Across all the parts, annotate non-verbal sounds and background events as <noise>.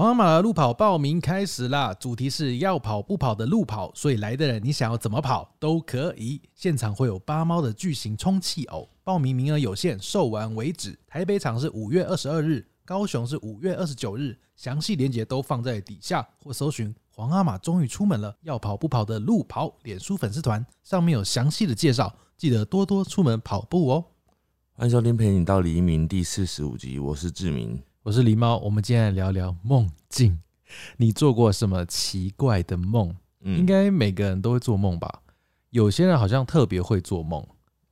皇阿玛的路跑报名开始啦！主题是要跑不跑的路跑，所以来的人你想要怎么跑都可以。现场会有八猫的巨型充气偶，报名名额有限，售完为止。台北场是五月二十二日，高雄是五月二十九日，详细链接都放在底下，或搜寻“皇阿玛终于出门了，要跑不跑的路跑”脸书粉丝团，上面有详细的介绍，记得多多出门跑步哦。欢迎收听《陪你到黎明》第四十五集，我是志明。我是狸猫，我们今天来聊聊梦境。你做过什么奇怪的梦？嗯应该每个人都会做梦吧？有些人好像特别会做梦，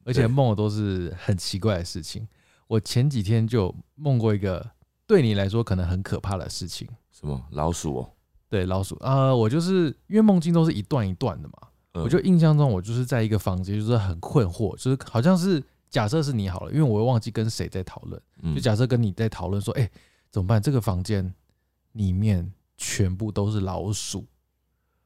而且梦的都是很奇怪的事情。我前几天就梦过一个对你来说可能很可怕的事情。什么老鼠哦？对老鼠啊、呃我就是因为梦境都是一段一段的嘛，嗯我就印象中我就是在一个房间，就是很困惑，就是好像是假设是你好了，因为我会忘记跟谁在讨论。嗯就假设跟你在讨论说，哎、怎么办？这个房间里面全部都是老鼠，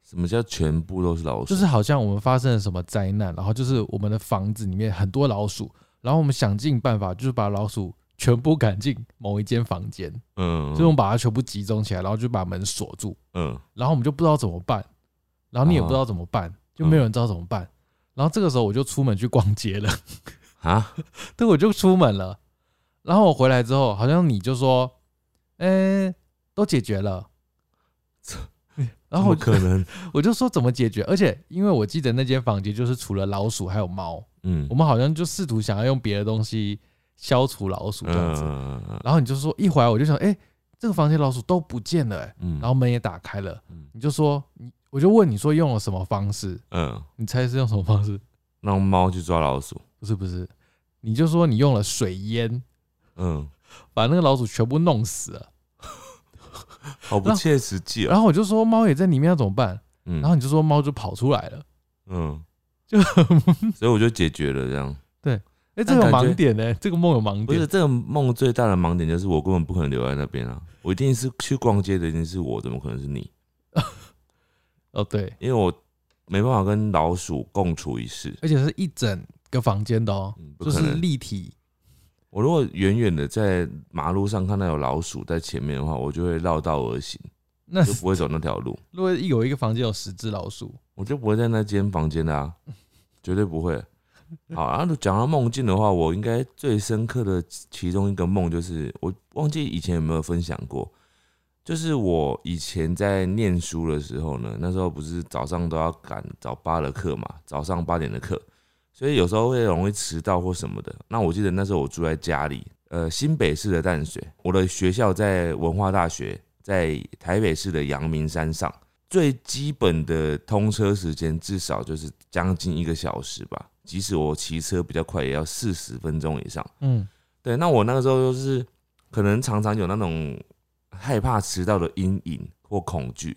什么叫全部都是老鼠？就是好像我们发生了什么灾难，然后就是我们的房子里面很多老鼠，然后我们想尽办法，就是把老鼠全部赶进某一间房间，嗯，所以我们把它全部集中起来，然后就把门锁住，嗯然后我们就不知道怎么办，然后你也不知道怎么办，就没有人知道怎么办。然后这个时候我就出门去逛街了，啊，<laughs> 对，我就出门了。然后我回来之后，好像你就说，哎、都解决了。然后可能？<laughs> 我就说怎么解决？而且因为我记得那间房间就是除了老鼠还有猫，嗯我们好像就试图想要用别的东西消除老鼠这样子。嗯然后你就说一回来我就想，哎、这个房间老鼠都不见了、哎，嗯然后门也打开了。嗯你就说你，我就问你说用了什么方式？嗯，你猜是用什么方式？让猫去抓老鼠。不是不是，你就说你用了水淹，嗯，把那个老鼠全部弄死了。<laughs> 好不切实际哦。然后我就说猫也在里面要怎么办？嗯然后你就说猫就跑出来了。嗯，就所以我就解决了这样。对哎、这个盲点呢、这个梦有盲点。不是这个梦最大的盲点就是我根本不可能留在那边啊！我一定是去逛街的，一定是我，怎么可能是你？<laughs> 哦，对，因为我没办法跟老鼠共处一室。而且是一整个房间的哦，嗯，就是。立体。我如果远远的在马路上看到有老鼠在前面的话，我就会绕道而行，那就不会走那条路，如果有一个房间有十只老鼠，我就不会在那间房间的啊，<laughs> 绝对不会。好，然后讲到梦境的话，我应该最深刻的其中一个梦就是，我忘记以前有没有分享过，就是我以前在念书的时候呢，那时候不是早上都要赶早八的课嘛，早上八点的课，所以有时候会容易迟到或什么的。那我记得那时候我住在家里，呃，新北市的淡水，我的学校在文化大学，在台北市的阳明山上。最基本的通车时间至少就是将近一个小时吧，即使我骑车比较快，也要四十分钟以上。嗯，对，那我那个时候就是可能常常有那种害怕迟到的阴影或恐惧，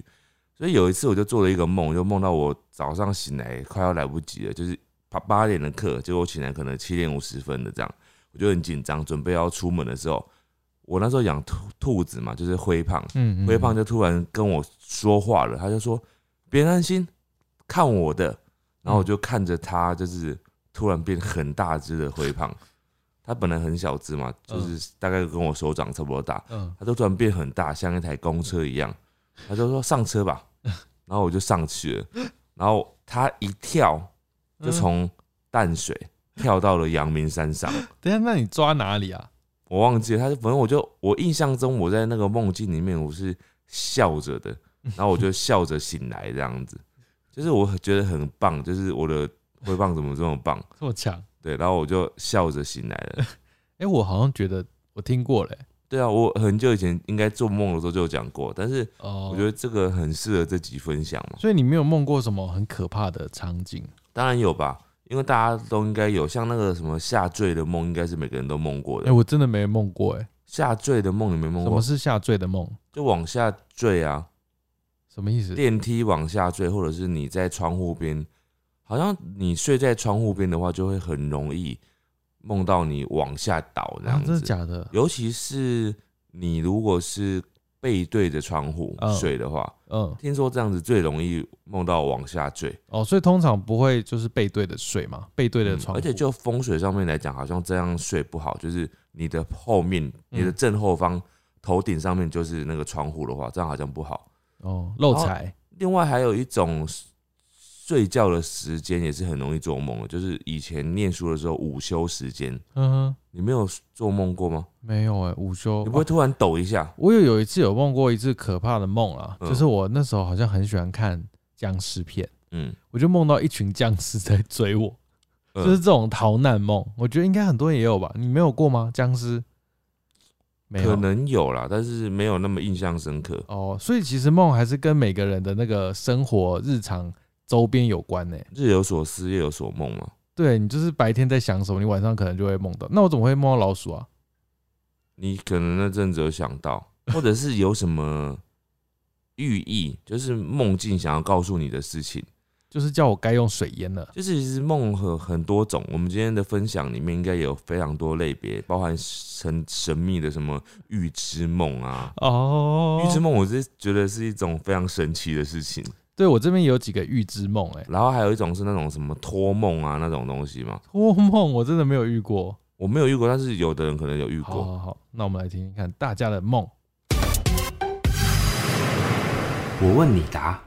所以有一次我就做了一个梦，就梦到我早上醒来快要来不及了，就是八八点的课，结果我醒来可能七点五十分的这样，我就很紧张，准备要出门的时候，我那时候养兔兔子嘛，就是灰胖，嗯嗯，灰胖就突然跟我说话了，他就说：“别担心，看我的。”然后我就看着他，就是突然变很大只的灰胖。他本来很小只嘛，就是大概跟我手掌差不多大，嗯，他就突然变很大，像一台公车一样。他就说：“上车吧。<laughs> ”然后我就上去了，然后他一跳就从淡水跳到了阳明山上。<laughs> 等一下，那你抓哪里啊？我忘记了，他就反正我就我印象中我在那个梦境里面我是笑着的，<laughs> 然后我就笑着醒来这样子，就是我觉得很棒，就是我的挥棒怎么这么棒，这么强？对，然后我就笑着醒来了。<laughs> 哎、我好像觉得我听过嘞、对啊，我很久以前应该做梦的时候就有讲过，但是哦，我觉得这个很适合这集分享嘛。所以你没有梦过什么很可怕的场景？当然有吧，因为大家都应该有，像那个什么下坠的梦，应该是每个人都梦过哎、的。我真的没梦过哎、下坠的梦你没梦过什么？是下坠的梦？就往下坠啊，什么意思？电梯往下坠，或者是你在窗户边，好像你睡在窗户边的话，就会很容易梦到你往下倒这啊样，子。真的假的？尤其是你如果是背对着窗户嗯睡的话，嗯，听说这样子最容易梦到往下坠。哦，所以通常不会就是背对着睡嘛，背对的嗯床、而且就风水上面来讲，好像这样睡不好，就是你的后面、你的正后方头顶上面就是那个窗户的话，这样好像不好。哦，漏财。另外还有一种睡觉的时间也是很容易做梦的，就是以前念书的时候午休时间，嗯哼，你没有做梦过吗？没有哎、午休你不会突然抖一下？我有有一次有梦过一次可怕的梦啦，嗯就是我那时候好像很喜欢看僵尸片，嗯，我就梦到一群僵尸在追我，嗯就是这种逃难梦。我觉得应该很多人也有吧？你没有过吗？僵尸没有可能有啦，但是没有那么印象深刻。哦，所以其实梦还是跟每个人的那个生活日常周边有关呢、日有所思，夜有所梦嘛。对你就是白天在想什么，你晚上可能就会梦到。那我怎么会梦到老鼠啊？你可能那阵子有想到，<laughs> 或者是有什么寓意，就是梦境想要告诉你的事情。就是叫我该用水淹了。就是其实梦很很多种，我们今天的分享里面应该有非常多类别，包含神神秘的什么预知梦啊。哦预知梦，我是觉得是一种非常神奇的事情。对我这边有几个预知梦，哎，然后还有一种是那种什么托梦啊那种东西嘛，托梦我真的没有遇过。我没有遇过，但是有的人可能有遇过。好好好，那我们来听听看大家的梦。我问你答。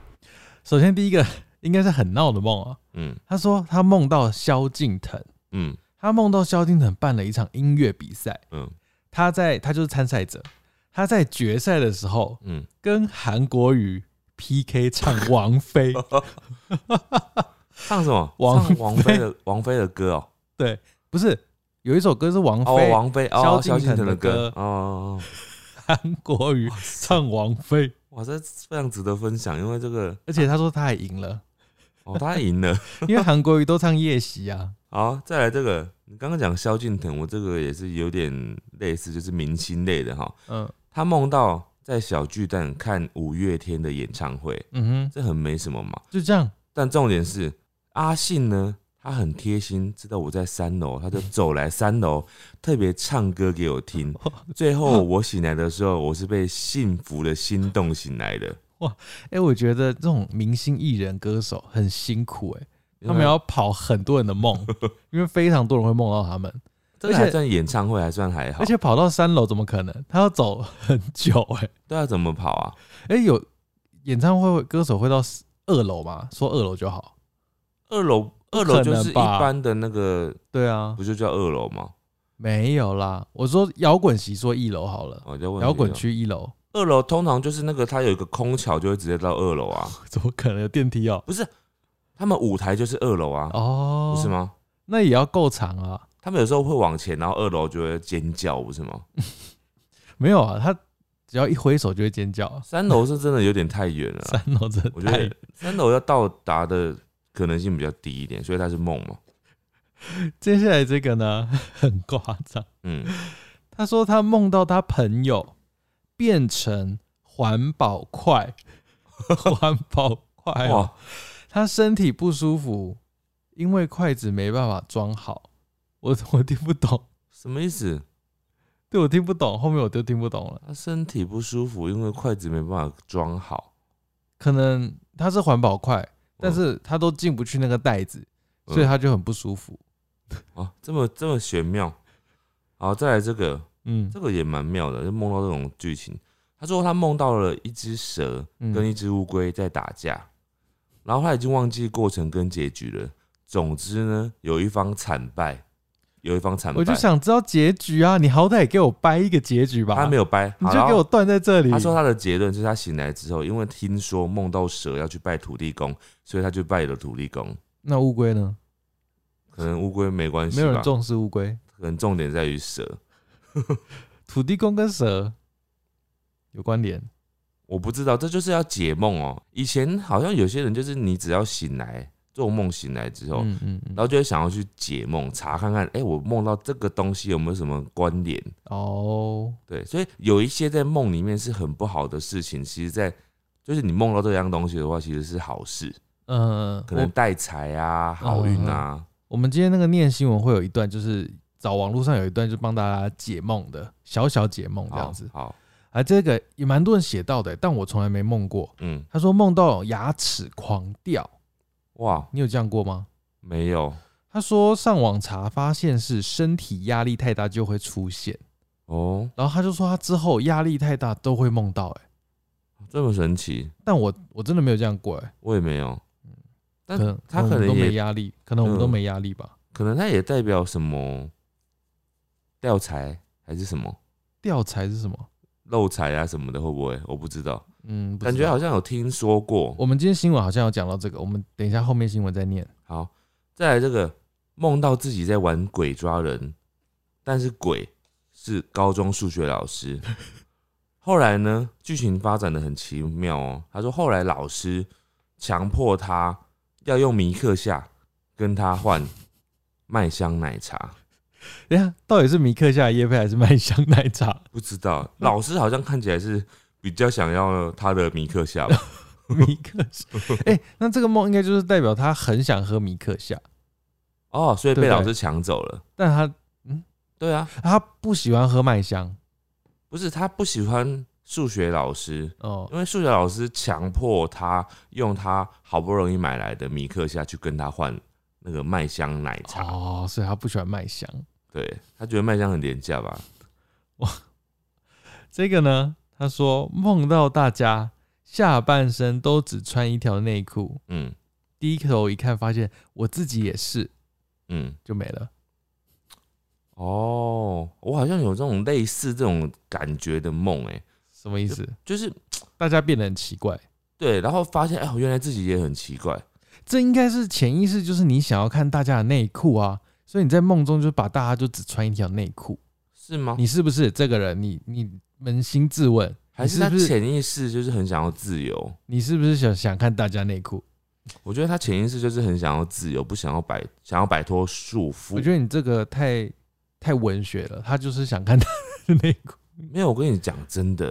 首先第一个应该是很闹的梦啊，嗯。他说他梦到萧敬腾，嗯。他梦到萧敬腾办了一场音乐比赛，嗯。他在他就是参赛者，他在决赛的时候嗯，跟韩国瑜 PK 唱王菲，唱什么？王唱王菲的王菲的歌哦。对，不是有一首歌是王哦，菲，王菲哦，萧萧敬腾的歌歌。哦韩国瑜唱王菲，哇，这非常值得分享，因为这个而且他说他还赢了，哦，他赢了。<laughs> 因为韩国瑜都唱夜袭啊，好，再来这个，你刚刚讲萧敬腾，我这个也是有点类似，就是明星类的哈。嗯他梦到在小巨蛋看五月天的演唱会，嗯哼，这很没什么嘛。就这样，但重点是阿信呢，他很贴心，知道我在三楼，他就走来三楼，特别唱歌给我听。<laughs> 最后我醒来的时候，我是被幸福的心动醒来的。哇哎、我觉得这种明星艺人歌手很辛苦哎、他们要跑很多人的梦，<laughs> 因为非常多人会梦到他们，这个还算演唱会，还算还好。而且跑到三楼怎么可能？<laughs> 他要走很久哎、对啊，怎么跑啊？哎、有演唱会歌手会到二楼吗？说二楼就好。二楼，二楼就是一般的那个，对啊，不就叫二楼吗？没有啦。我说摇滚席说一楼好了，摇滚区一楼，二楼通常就是那个它有一个空桥，就会直接到二楼啊。<laughs> 怎么可能有电梯哦？不是，他们舞台就是二楼啊，哦，不是？吗？那也要够长啊。他们有时候会往前，然后二楼就会尖叫，不是吗？<laughs> 没有啊，他只要一挥手就会尖叫啊。三楼是真的有点太远了啊，<laughs> 三楼真的我觉太得三楼要到达的可能性比较低一点，所以它是梦嘛。<laughs> 接下来这个呢，很夸张。嗯，他说他梦到他朋友变成环保块，环保块哦哇，，他身体不舒服，因为筷子没办法装好。我我听不懂，什么意思？对我听不懂，后面我就听不懂了。他身体不舒服，因为筷子没办法装好，可能他是环保筷，但是他都进不去那个袋子，嗯所以他就很不舒服。<laughs> 哦，这么这么玄妙。好，再来这个，嗯这个也蛮妙的，就梦到这种剧情。他说他梦到了一只蛇嗯跟一只乌龟在打架，然后他已经忘记过程跟结局了。总之呢，有一方惨败，有一方惨败。我就想知道结局啊！你好歹也给我掰一个结局吧。他没有掰，你就给我断在这里。他说他的结论是他醒来之后，因为听说梦到蛇要去拜土地公，所以他就拜了土地公。那乌龟呢？可能乌龟没关系，没有人重视乌龟。可能重点在于蛇。土地公跟蛇有关联。我不知道，这就是要解梦哦。以前好像有些人就是你只要醒来做梦醒来之后，嗯嗯嗯然后就会想要去解梦，查看看，哎、我梦到这个东西有没有什么关联？哦，对，所以有一些在梦里面是很不好的事情，其实在就是你梦到这样东西的话，其实是好事，嗯，可能我带财啊、好运啊。我们今天那个念新闻会有一段，就是找网络上有一段，就帮大家解梦的小小解梦这样好子。好，啊，这个也蛮多人写到的，但我从来没梦过。嗯，他说梦到牙齿狂掉，哇，你有这样过吗？没有他说上网查发现是身体压力太大就会出现。哦，然后他就说他之后压力太大都会梦到、欸，这么神奇，但我我真的没有这样过、欸，我也没有。但可能他可我们都没压力，可能我们都嗯没压力吧。可能他也代表什么吊财还是什么吊财是什么？漏财啊什么的，会不会？我不知道，嗯，不知感觉好像有听说过。我们今天新闻好像有讲到这个，我们等一下后面新闻再念。好，再来这个梦到自己在玩鬼抓人，但是鬼是高中数学老师。<laughs> 后来呢，剧情发展的很奇妙哦。他说后来老师强迫他要用米克夏跟他换麦香奶茶，<laughs> 等一下到底是米克夏的叶配还是麦香奶茶？<laughs> 不知道老师好像看起来是比较想要他的米克夏吧？<laughs> 米克夏，哎、那这个梦应该就是代表他很想喝米克夏，哦，所以被老师抢走了。但他嗯？对啊，他不喜欢喝麦香。不是他不喜欢数学老师，哦，因为数学老师强迫他用他好不容易买来的米克夏去跟他换那个麦香奶茶，哦，所以他不喜欢麦香。对他觉得麦香很廉价吧？哇这个呢，他说梦到大家下半身都只穿一条内裤，嗯低头一看发现我自己也是，嗯，就没了。哦，我好像有这种类似这种感觉的梦，哎，什么意思？就是大家变得很奇怪。对，然后发现哎，原来自己也很奇怪，这应该是潜意识，就是你想要看大家的内裤啊，所以你在梦中就把大家就只穿一条内裤。是吗？你是不是这个人？你你扪心自问，还是他潜意识就是很想要自由？你是不是想想看大家内裤？我觉得他潜意识就是很想要自由，不想要摆，想要摆脱束缚。我觉得你这个太太文学了，他就是想看他的内裤。没有，我跟你讲真的，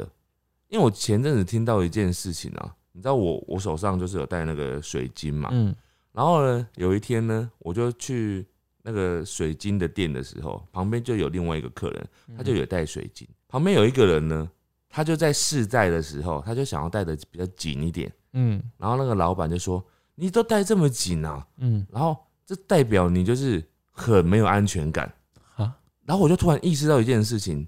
因为我前阵子听到一件事情啊，你知道我我手上就是有带那个水晶嘛，嗯然后呢，有一天呢，我就去那个水晶的店的时候，旁边就有另外一个客人，他就有带水晶，旁边有一个人呢，他就在试戴的时候，他就想要戴的比较紧一点，嗯然后那个老板就说：“你都戴这么紧啊？”嗯然后这代表你就是很没有安全感。啊然后我就突然意识到一件事情，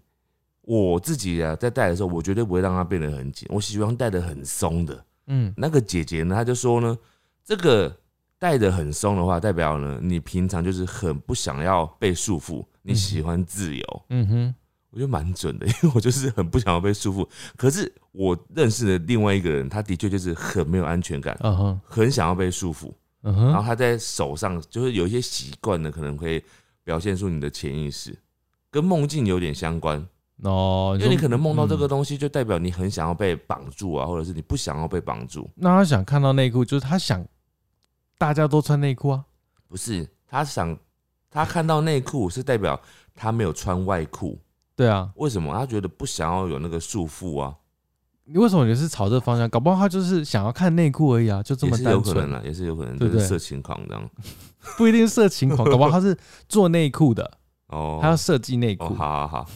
我自己啊在戴的时候，我绝对不会让它变得很紧，我喜欢戴的很松的。嗯那个姐姐呢，她就说呢，这个戴的很松的话，代表呢你平常就是很不想要被束缚，你喜欢自由。嗯哼，我觉得蛮准的，因为我就是很不想要被束缚。可是我认识的另外一个人，他的确就是很没有安全感，嗯哼，很想要被束缚。嗯哼，然后他在手上就是有一些习惯呢，可能会表现出你的潜意识，跟梦境有点相关。哦，因为你可能梦到这个嗯东西，就代表你很想要被绑住啊，或者是你不想要被绑住。那他想看到内裤，就是他想大家都穿内裤啊。不是他想他看到内裤是代表他没有穿外裤，对啊，为什么？他觉得不想要有那个束缚啊，你为什么也是朝这方向？搞不好他就是想要看内裤而已啊，就这么单纯，有可能啦，也是有可能，对不对就是色情狂这样。不一定是色情狂，<laughs> 搞不好他是做内裤的，哦，他要设计内哦，裤。好好好，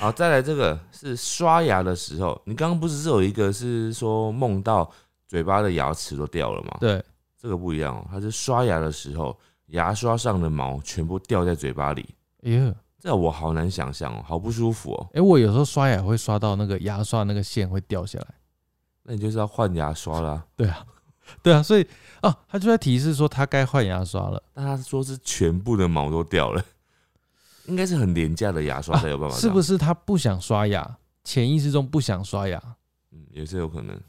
好，再来这个是刷牙的时候，你刚刚不是有一个是说梦到嘴巴的牙齿都掉了吗？，对，这个不一样哦，它是刷牙的时候，牙刷上的毛全部掉在嘴巴里，哎呀，这我好难想象哦，好不舒服哦。哎，我有时候刷牙会刷到那个牙刷那个线会掉下来。那你就是要换牙刷啦。对啊，对啊，所以哦，他就在提示说他该换牙刷了，但他说是全部的毛都掉了，应该是很廉价的牙刷才有办法、是不是？他不想刷牙，潜意识中不想刷牙？嗯，也是有可能。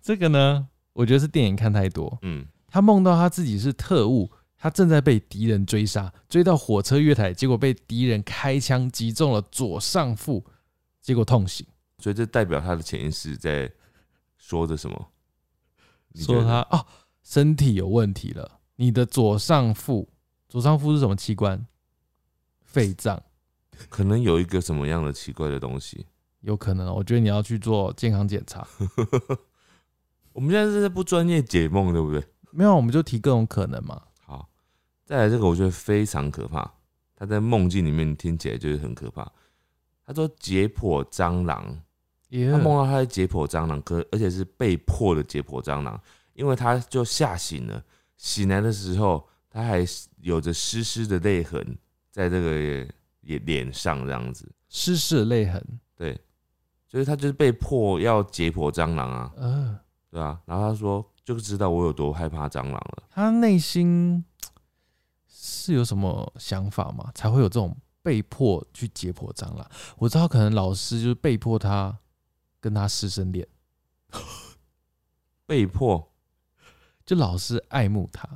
这个呢，我觉得是电影看太多。嗯，他梦到他自己是特务，他正在被敌人追杀，追到火车月台，结果被敌人开枪击中了左上腹，结果痛醒，所以这代表他的潜意识在说着什么？说他哦身体有问题了。你的左上腹，左上腹是什么器官？肺脏，可能有一个什么样的奇怪的东西。有可能哦。我觉得你要去做健康检查。<laughs> 我们现在是在不专业解梦，对不对？没有，我们就提各种可能嘛。好，再来这个，我觉得非常可怕。他在梦境里面听起来就是很可怕。他说解剖蟑螂，耶他梦到他在解剖蟑螂，可而且是被迫的解剖蟑螂，因为他就吓醒了。醒来的时候，他还有着湿湿的泪痕在这个也脸上这样子。湿湿的泪痕，对，所以他就是被迫要解剖蟑螂啊，呃，对啊。然后他说就知道我有多害怕蟑螂了。他内心是有什么想法吗？才会有这种被迫去解剖蟑螂？我知道可能老师就是被迫他跟他师生恋，被迫就老师爱慕他，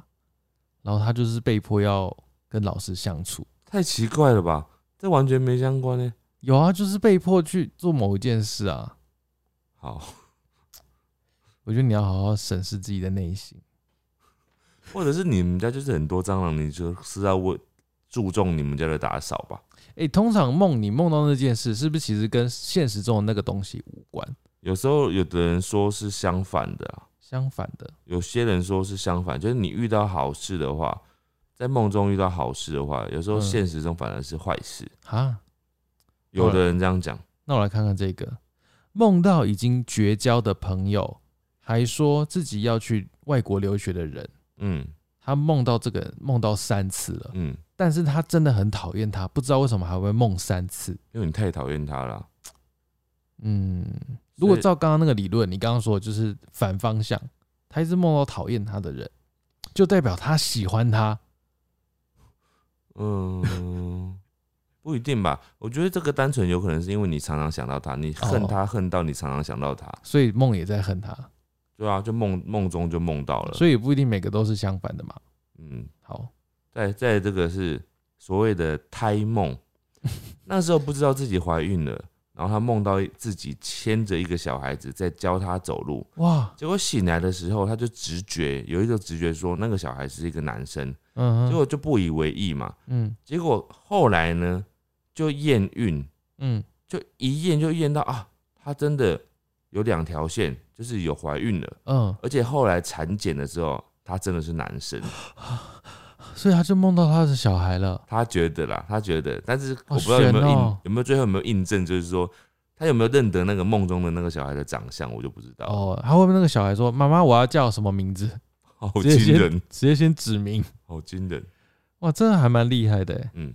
然后他就是被迫要跟老师相处。太奇怪了吧？这完全没相关呢。有啊，就是被迫去做某一件事啊。好，<laughs> 我觉得你要好好审视自己的内心。或者是你们家就是很多蟑螂，你就是要为注重你们家的打扫吧？哎、通常梦你梦到那件事，是不是其实跟现实中的那个东西无关？有时候有的人说是相反的、啊，相反的，有些人说是相反，就是你遇到好事的话，在梦中遇到好事的话，有时候嗯现实中反而是坏事。哈，有的人这样讲，那我来看看这个，梦到已经绝交的朋友，还说自己要去外国留学的人，嗯他梦到这个人梦到三次了，嗯，但是他真的很讨厌他，不知道为什么还会梦三次。因为你太讨厌他了啊。嗯，如果照刚刚那个理论，你刚刚说的就是反方向，他一直梦到讨厌他的人，就代表他喜欢他。嗯，不一定吧？我觉得这个单纯有可能是因为你常常想到他，你恨哦。他恨到你常常想到他，所以梦也在恨他，对啊，就梦梦中就梦到了。所以也不一定每个都是相反的嘛。嗯，好，在在这个是所谓的胎梦，<laughs> 那时候不知道自己怀孕了，然后他梦到自己牵着一个小孩子在教他走路，哇，结果醒来的时候，他就直觉有一个直觉说那个小孩是一个男生，嗯哼，结果就不以为意嘛。嗯结果后来呢，就验孕，嗯，就一验就验到啊，她真的有两条线，就是有怀孕了，嗯，而且后来产检的时候，她真的是男生。<gasps> 所以她就梦到她的小孩了。她觉得啦，她觉得，但是我不知道有没有印、有没有最后有没有印证，就是说他有没有认得那个梦中的那个小孩的长相，我就不知道。哦，他会不会那个小孩说：“妈妈，我要叫什么名字好？”惊人，直接先指明。好惊人。哇，真的还蛮厉害的。嗯，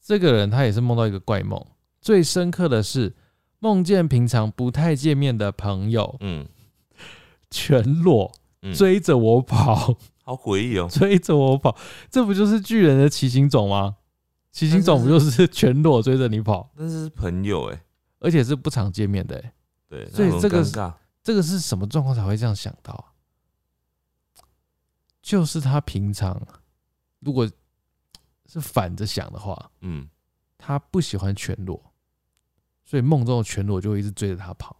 这个人他也是梦到一个怪梦，最深刻的是梦见平常不太见面的朋友嗯全裸嗯，追着我跑，好诡异哦。<laughs> 追着我跑，这不就是巨人的骑行种吗？骑行种不就是全裸追着你跑，但是是朋友哎，而且是不常见面的耶？对，所以这个。这个是什么状况才会这样想到啊？就是他平常如果是反着想的话，嗯，他不喜欢全裸，所以梦中的全裸就会一直追着他跑。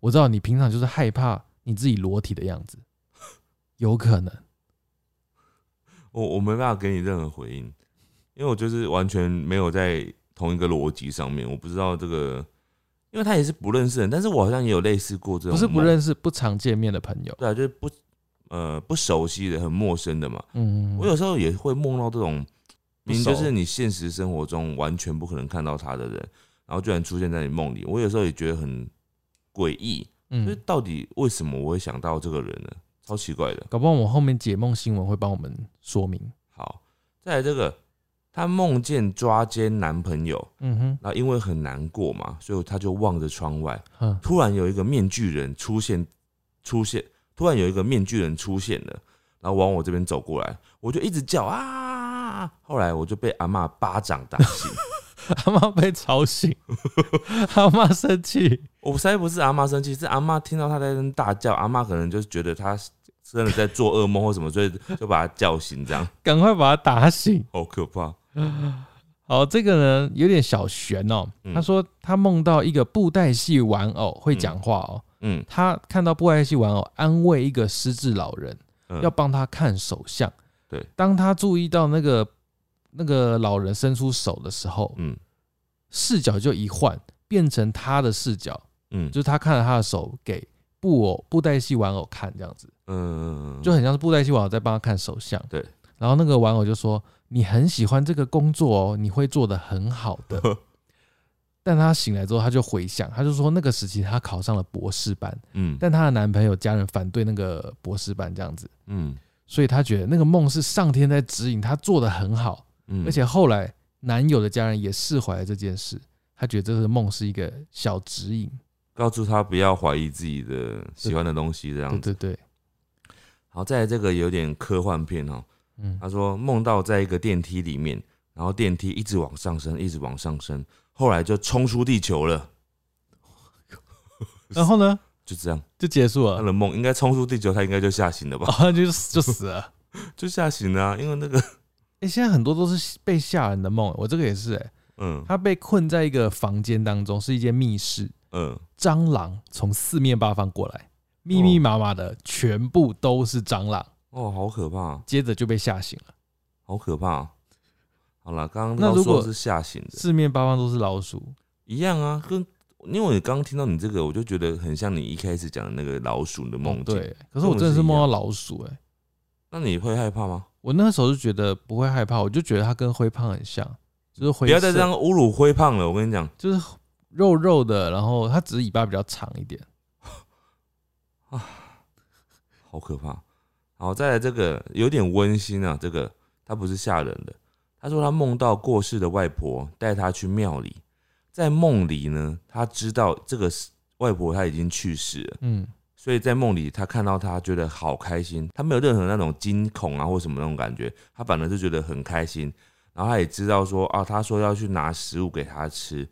我知道你平常就是害怕你自己裸体的样子，<laughs> 有可能。我我没办法给你任何回应，因为我就是完全没有在同一个逻辑上面，我不知道这个，因为他也是不认识人，但是我好像也有类似过这种，不是不，认识、不常见面的朋友。对啊，就是不呃不熟悉的、很陌生的嘛。嗯，我有时候也会梦到这种，明明就是你现实生活中完全不可能看到他的人，然后居然出现在你梦里。我有时候也觉得很诡异，就是嗯，到底为什么我会想到这个人呢？超奇怪的。搞不好我后面解梦新闻会帮我们说明。好，再来这个，她梦见抓奸男朋友，嗯哼，然后因为很难过嘛，所以她就望着窗外，突然有一个面具人出现，出现，突然有一个面具人出现了，然后往我这边走过来，我就一直叫啊，后来我就被阿妈巴掌打醒。<laughs> 阿妈被吵醒，<laughs> 阿妈生气。我猜不是阿妈生气，是阿妈听到他在那边大叫，阿妈可能就是觉得他真的在做噩梦或什么，所以就把他叫醒，这样赶快把他打醒。好可怕。好，这个呢有点小悬哦。嗯他说他梦到一个布袋戏玩偶会讲话哦，嗯，他看到布袋戏玩偶安慰一个失智老人，嗯。要帮他看手相。对，当他注意到那个那个老人伸出手的时候，嗯。视角就一换，变成他的视角，嗯。就是他看着他的手给布偶布袋戏玩偶看，这样子。嗯，就很像是布袋戏玩偶在帮他看手相。对，然后那个玩偶就说：“你很喜欢这个工作哦，你会做的很好的。<laughs> ”但她醒来之后，她就回想，她就说那个时期她考上了博士班，嗯。但她的男朋友家人反对那个博士班这样子，嗯。所以她觉得那个梦是上天在指引她做的很好，嗯，而且后来男友的家人也释怀了这件事，她觉得这个梦是一个小指引。告诉她不要怀疑自己的喜欢的东西，这样子。对对，好，再来这个有点科幻片哦。嗯，他说梦到在一个电梯里面，然后电梯一直往上升，一直往上升，后来就冲出地球了，<laughs> 然后呢就这样。就结束了，他的梦应该冲出地球，他应该就吓醒了吧？哦，就就死了。<laughs> 就吓醒了、啊，因为那个 <laughs> 哎、现在很多都是被吓人的梦，我这个也是、哎，嗯他被困在一个房间当中，是一间密室，嗯，蟑螂从四面八方过来，密密麻麻的，全部都是蟑螂，哦，好可怕，接着就被吓醒了。好可怕。好了，刚那如果是吓醒的，四面八方都是老鼠，一样啊，跟因为我刚刚听到你这个，我就觉得很像你一开始讲的那个老鼠的梦境。哦对，可是我真的是梦到老鼠、哎，那你会害怕吗？我那时候就觉得不会害怕，我就觉得它跟灰胖很像，就是不要再这样侮辱灰胖了，我跟你讲，就是肉肉的，然后它只是尾巴比较长一点。啊好可怕。好，再来这个有点温馨啊，这个它不是吓人的。他说他梦到过世的外婆带他去庙里，在梦里呢，他知道这个外婆她已经去世了，嗯，所以在梦里他看到她觉得好开心，他没有任何那种惊恐啊或什么那种感觉，他反而是觉得很开心。然后他也知道说啊，他说要去拿食物给他吃。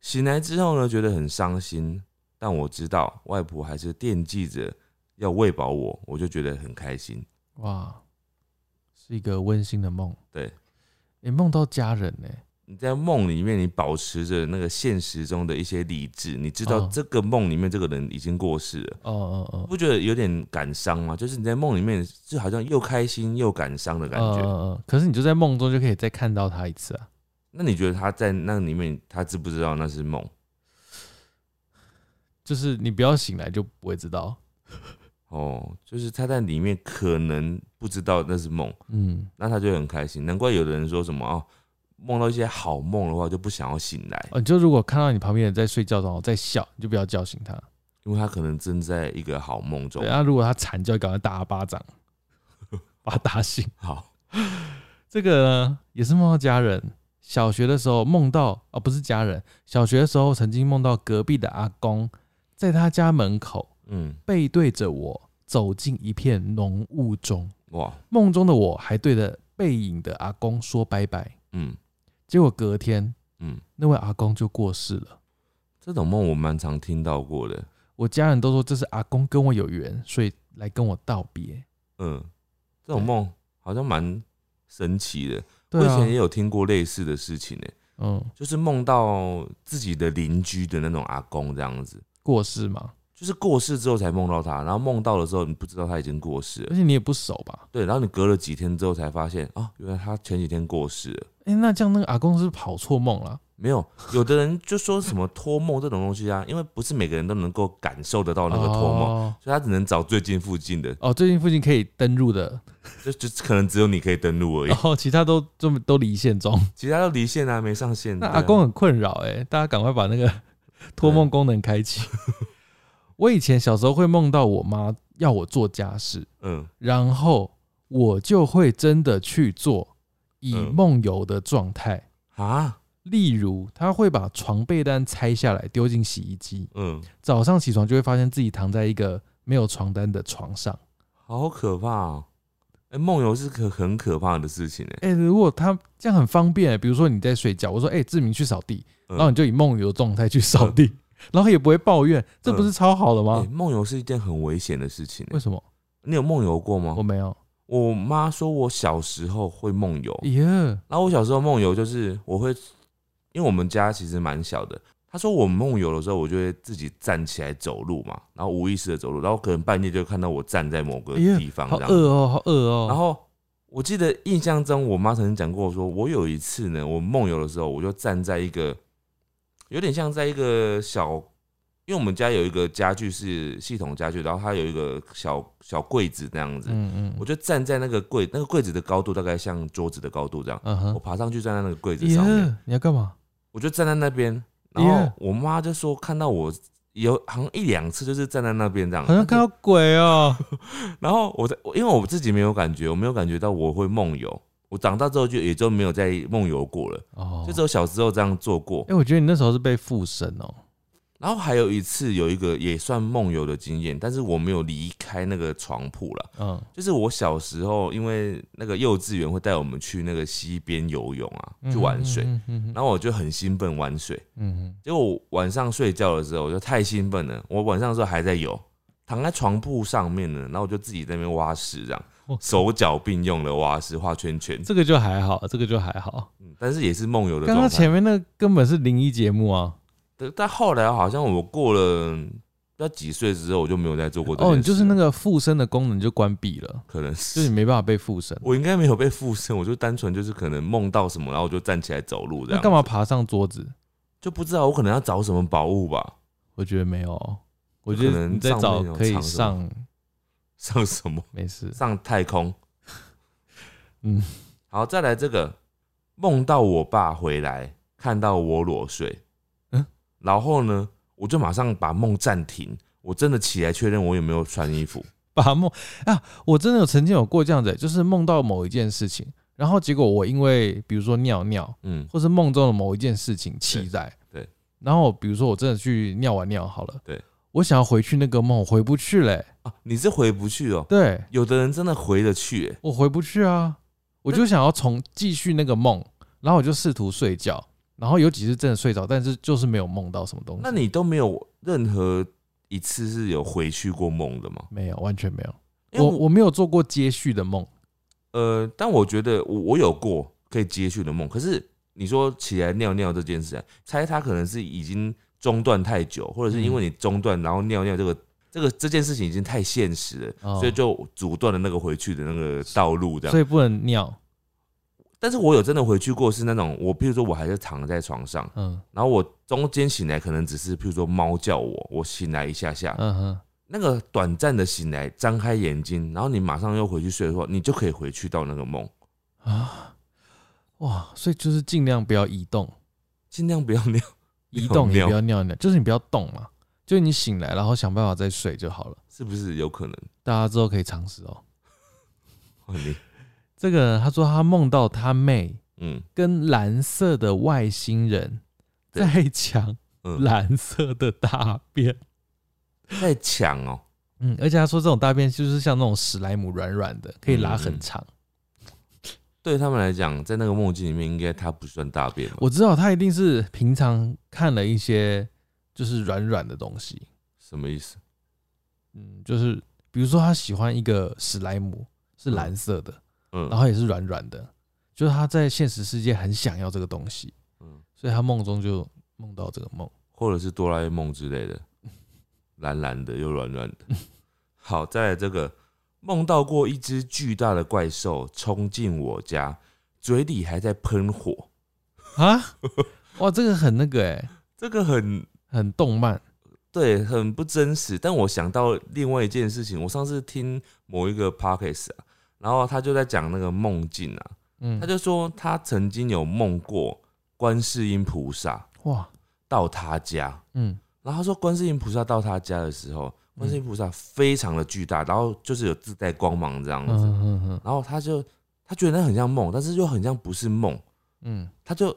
醒来之后呢，觉得很伤心，但我知道外婆还是惦记着要喂饱我，我就觉得很开心。哇，是一个温馨的梦。对，也梦到家人呢、你在梦里面，你保持着那个现实中的一些理智，你知道嗯这个梦里面这个人已经过世了，哦哦哦，不觉得有点感伤吗？就是你在梦里面，就好像又开心又感伤的感觉。嗯嗯嗯。可是你就在梦中就可以再看到他一次啊。那你觉得他在那里面，他知不知道那是梦？就是你不要醒来就不会知道。哦，就是他在里面可能不知道那是梦，嗯，那他就很开心。难怪有的人说什么哦，梦到一些好梦的话就不想要醒来，哦，就如果看到你旁边人在睡觉，然后在笑，你就不要叫醒他。因为他可能正在一个好梦中对。啊，如果他惨叫，赶快打他巴掌，<laughs> 把他打醒。好，<laughs> 这个呢，也是梦到家人。小学的时候梦到，哦，不是家人，小学的时候曾经梦到隔壁的阿公在他家门口嗯，背对着我走进一片浓雾中，哇，梦中的我还对着背影的阿公说拜拜。嗯。结果隔天嗯，那位阿公就过世了。这种梦我蛮常听到过的。我家人都说这是阿公跟我有缘，所以来跟我道别。嗯，这种梦好像蛮神奇的。我以前也，有听过类似的事情呢、嗯，就是梦到自己的邻居的那种阿公这样子，过世嘛，就是过世之后才梦到他，然后梦到的时候你不知道他已经过世了而，且你也不熟吧？对，然后你隔了几天之后才发现啊，原来他前几天过世了。哎、那这样那个阿公是跑错梦了？没有，有的人就说什么托梦这种东西啊，因为不是每个人都能够感受得到那个托梦，哦所以他只能找最近附近的，哦，最近附近可以登录的，就就可能只有你可以登录而已然，后其他都这么都离线中。其他都离线啊，没上线。那阿公很困扰哎、大家赶快把那个 <laughs> 托梦功能开启。<laughs> 我以前小时候会梦到我妈要我做家事，嗯。然后我就会真的去做，以嗯梦游的状态。啊？例如，她会把床被单拆下来丢进洗衣机，嗯，早上起床就会发现自己躺在一个没有床单的床上。好可怕哦！哎、梦游是可很可怕的事情哎、哎、如果他这样很方便、比如说你在睡觉，我说哎、志明去扫地，嗯。然后你就以梦游状态去扫地，然后也不会抱怨，这不是超好的吗？哎梦游是一件很危险的事情、欸。为什么？你有梦游过吗我？没有。我妈说我小时候会梦游，耶，然后我小时候梦游就是我会，因为我们家其实蛮小的。她说我梦游的时候，我就会自己站起来走路嘛，然后无意识的走路，然后可能半夜就看到我站在某个哎呀地方好这样。饿哦，好饿哦。然后我记得印象中，我妈曾经讲过说，我有一次呢，我梦游的时候，我就站在一个有点像在一个小，因为我们家有一个家具是系统家具，然后它有一个小小柜子那样子，嗯嗯，我就站在那个柜，那个柜子的高度大概像桌子的高度这样，我嗯哼，爬上去站在那个柜子上面，耶，你要干嘛？我就站在那边，然后我妈就说看到我。有好像一两次就是站在那边这样，好像看到鬼哦。<laughs> 然后我在，因为我自己没有感觉，我没有感觉到我会梦游，我长大之后就也就没有再梦游过了，哦，就只有小时候这样做过哎、。我觉得你那时候是被附身哦。然后还有一次有一个也算梦游的经验，但是我没有离开那个床铺了。嗯，就是我小时候，因为那个幼稚园会带我们去那个溪边游泳啊，去玩水，嗯嗯嗯然后我就很兴奋玩水。嗯结果我晚上睡觉的时候，我就太兴奋了，我晚上的时候还在游，躺在床铺上面呢，然后我就自己在那边挖屎，这样哦手脚并用的挖屎，画圈圈。这个就还好，这个就还好。嗯，但是也是梦游的刚。刚前面那个根本是灵异节目啊。对，但后来好像我过了不知道几岁之后，我就没有再做过这哦，你就是那个附身的功能就关闭了，可能是就是你没办法被附身。我应该没有被附身，我就单纯就是可能梦到什么，然后我就站起来走路这样。那干嘛？爬上桌子？就不知道我可能要找什么宝物吧？我觉得没有，我可觉得能你在找可以上，上什么？没事。上太空？<laughs> 嗯，好，再来这个梦到我爸回来，看到我裸睡，嗯然后呢，我就马上把梦暂停，我真的起来确认我有没有穿衣服。把梦啊，我真的有曾经有过这样子，就是梦到某一件事情，然后结果我因为比如说尿尿，嗯，或是梦中的某一件事情气在，对然后比如说我真的去尿完尿好了，对，我想要回去那个梦，我回不去嘞、啊，你是回不去哦。对。有的人真的回得去、欸，我回不去啊，我就想要从继续那个梦，然后我就试图睡觉，然后有几次真的睡着，但是就是没有梦到什么东西，那你都没有任何一次是有回去过梦的吗？没有，完全没有，我我没有做过接续的梦，呃，但我觉得我我有过可以接续的梦，可是你说起来尿尿这件事啊，猜他可能是已经中断太久，或者是因为你中断然后尿尿这个这个这件事情已经太现实了，哦。所以就阻断了那个回去的那个道路这样。所以不能尿，但是我有真的回去过，是那种我譬如说我还是躺在床上，嗯。然后我中间醒来可能只是譬如说猫叫我，我醒来一下下，嗯哼，那个短暂的醒来，张开眼睛，然后你马上又回去睡的话，你就可以回去到那个梦，啊，哇，所以就是尽量不要移动，尽量不要尿。移动你不要尿尿，就是你不要动嘛，就你醒来然后想办法再睡就好了。是不是有可能？大家之后可以尝试哦。这个他说他梦到他妹嗯跟蓝色的外星人在抢嗯，蓝色的大便，在抢哦，嗯，而且他说这种大便就是像那种史莱姆软软的，可以拉很长。对他们来讲，在那个梦境里面，应该它不算大便吧？我知道他一定是平常看了一些就是软软的东西，什么意思？嗯，就是比如说他喜欢一个史莱姆是蓝色的，嗯，然后也是软软的，就是他在现实世界很想要这个东西，嗯，所以他梦中就梦到这个梦。或者是哆啦 A 梦之类的，<laughs> 蓝蓝的又软软的。好，再来这个，梦到过一只巨大的怪兽冲进我家，嘴里还在喷火，啊，<laughs> 哇，这个很那个哎、这个很很动漫。对，很不真实。但我想到另外一件事情，我上次听某一个 podcast 啊，然后他就在讲那个梦境啊，嗯。他，就说他曾经有梦过观世音菩萨哇，到他家，嗯。然后他说观世音菩萨到他家的时候，观世音菩萨非常的巨大，然后就是有自带光芒这样嗯子，嗯嗯然后他就他觉得那很像梦，但是又很像不是梦，嗯，他就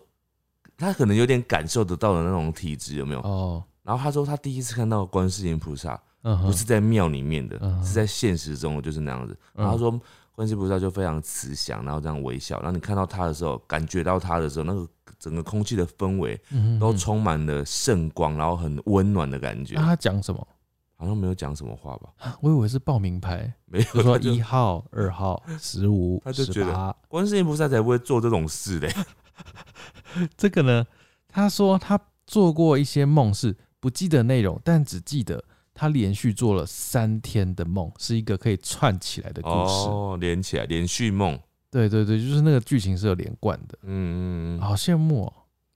他可能有点感受得到的那种体质有没有？哦，然后他说他第一次看到观世音菩萨嗯，不是在庙里面的，嗯是在现实中的，就是那样子。嗯然后他说观世音菩萨就非常慈祥，然后这样微笑，然后你看到他的时候，感觉到他的时候，那个整个空气的氛围嗯都充满了圣光，然后很温暖的感觉那。他讲什么？好像没有讲什么话吧？啊我以为是报名牌，没有，就说他就一号、二号、十五、<laughs> 他就觉得十八。观世音菩萨才不会做这种事嘞。<laughs> 这个呢，他说他做过一些梦是不记得内容，但只记得他连续做了三天的梦，是一个可以串起来的故事。哦，连起来，连续梦，对对对，就是那个剧情是有连贯的，嗯嗯嗯，好羡慕哦。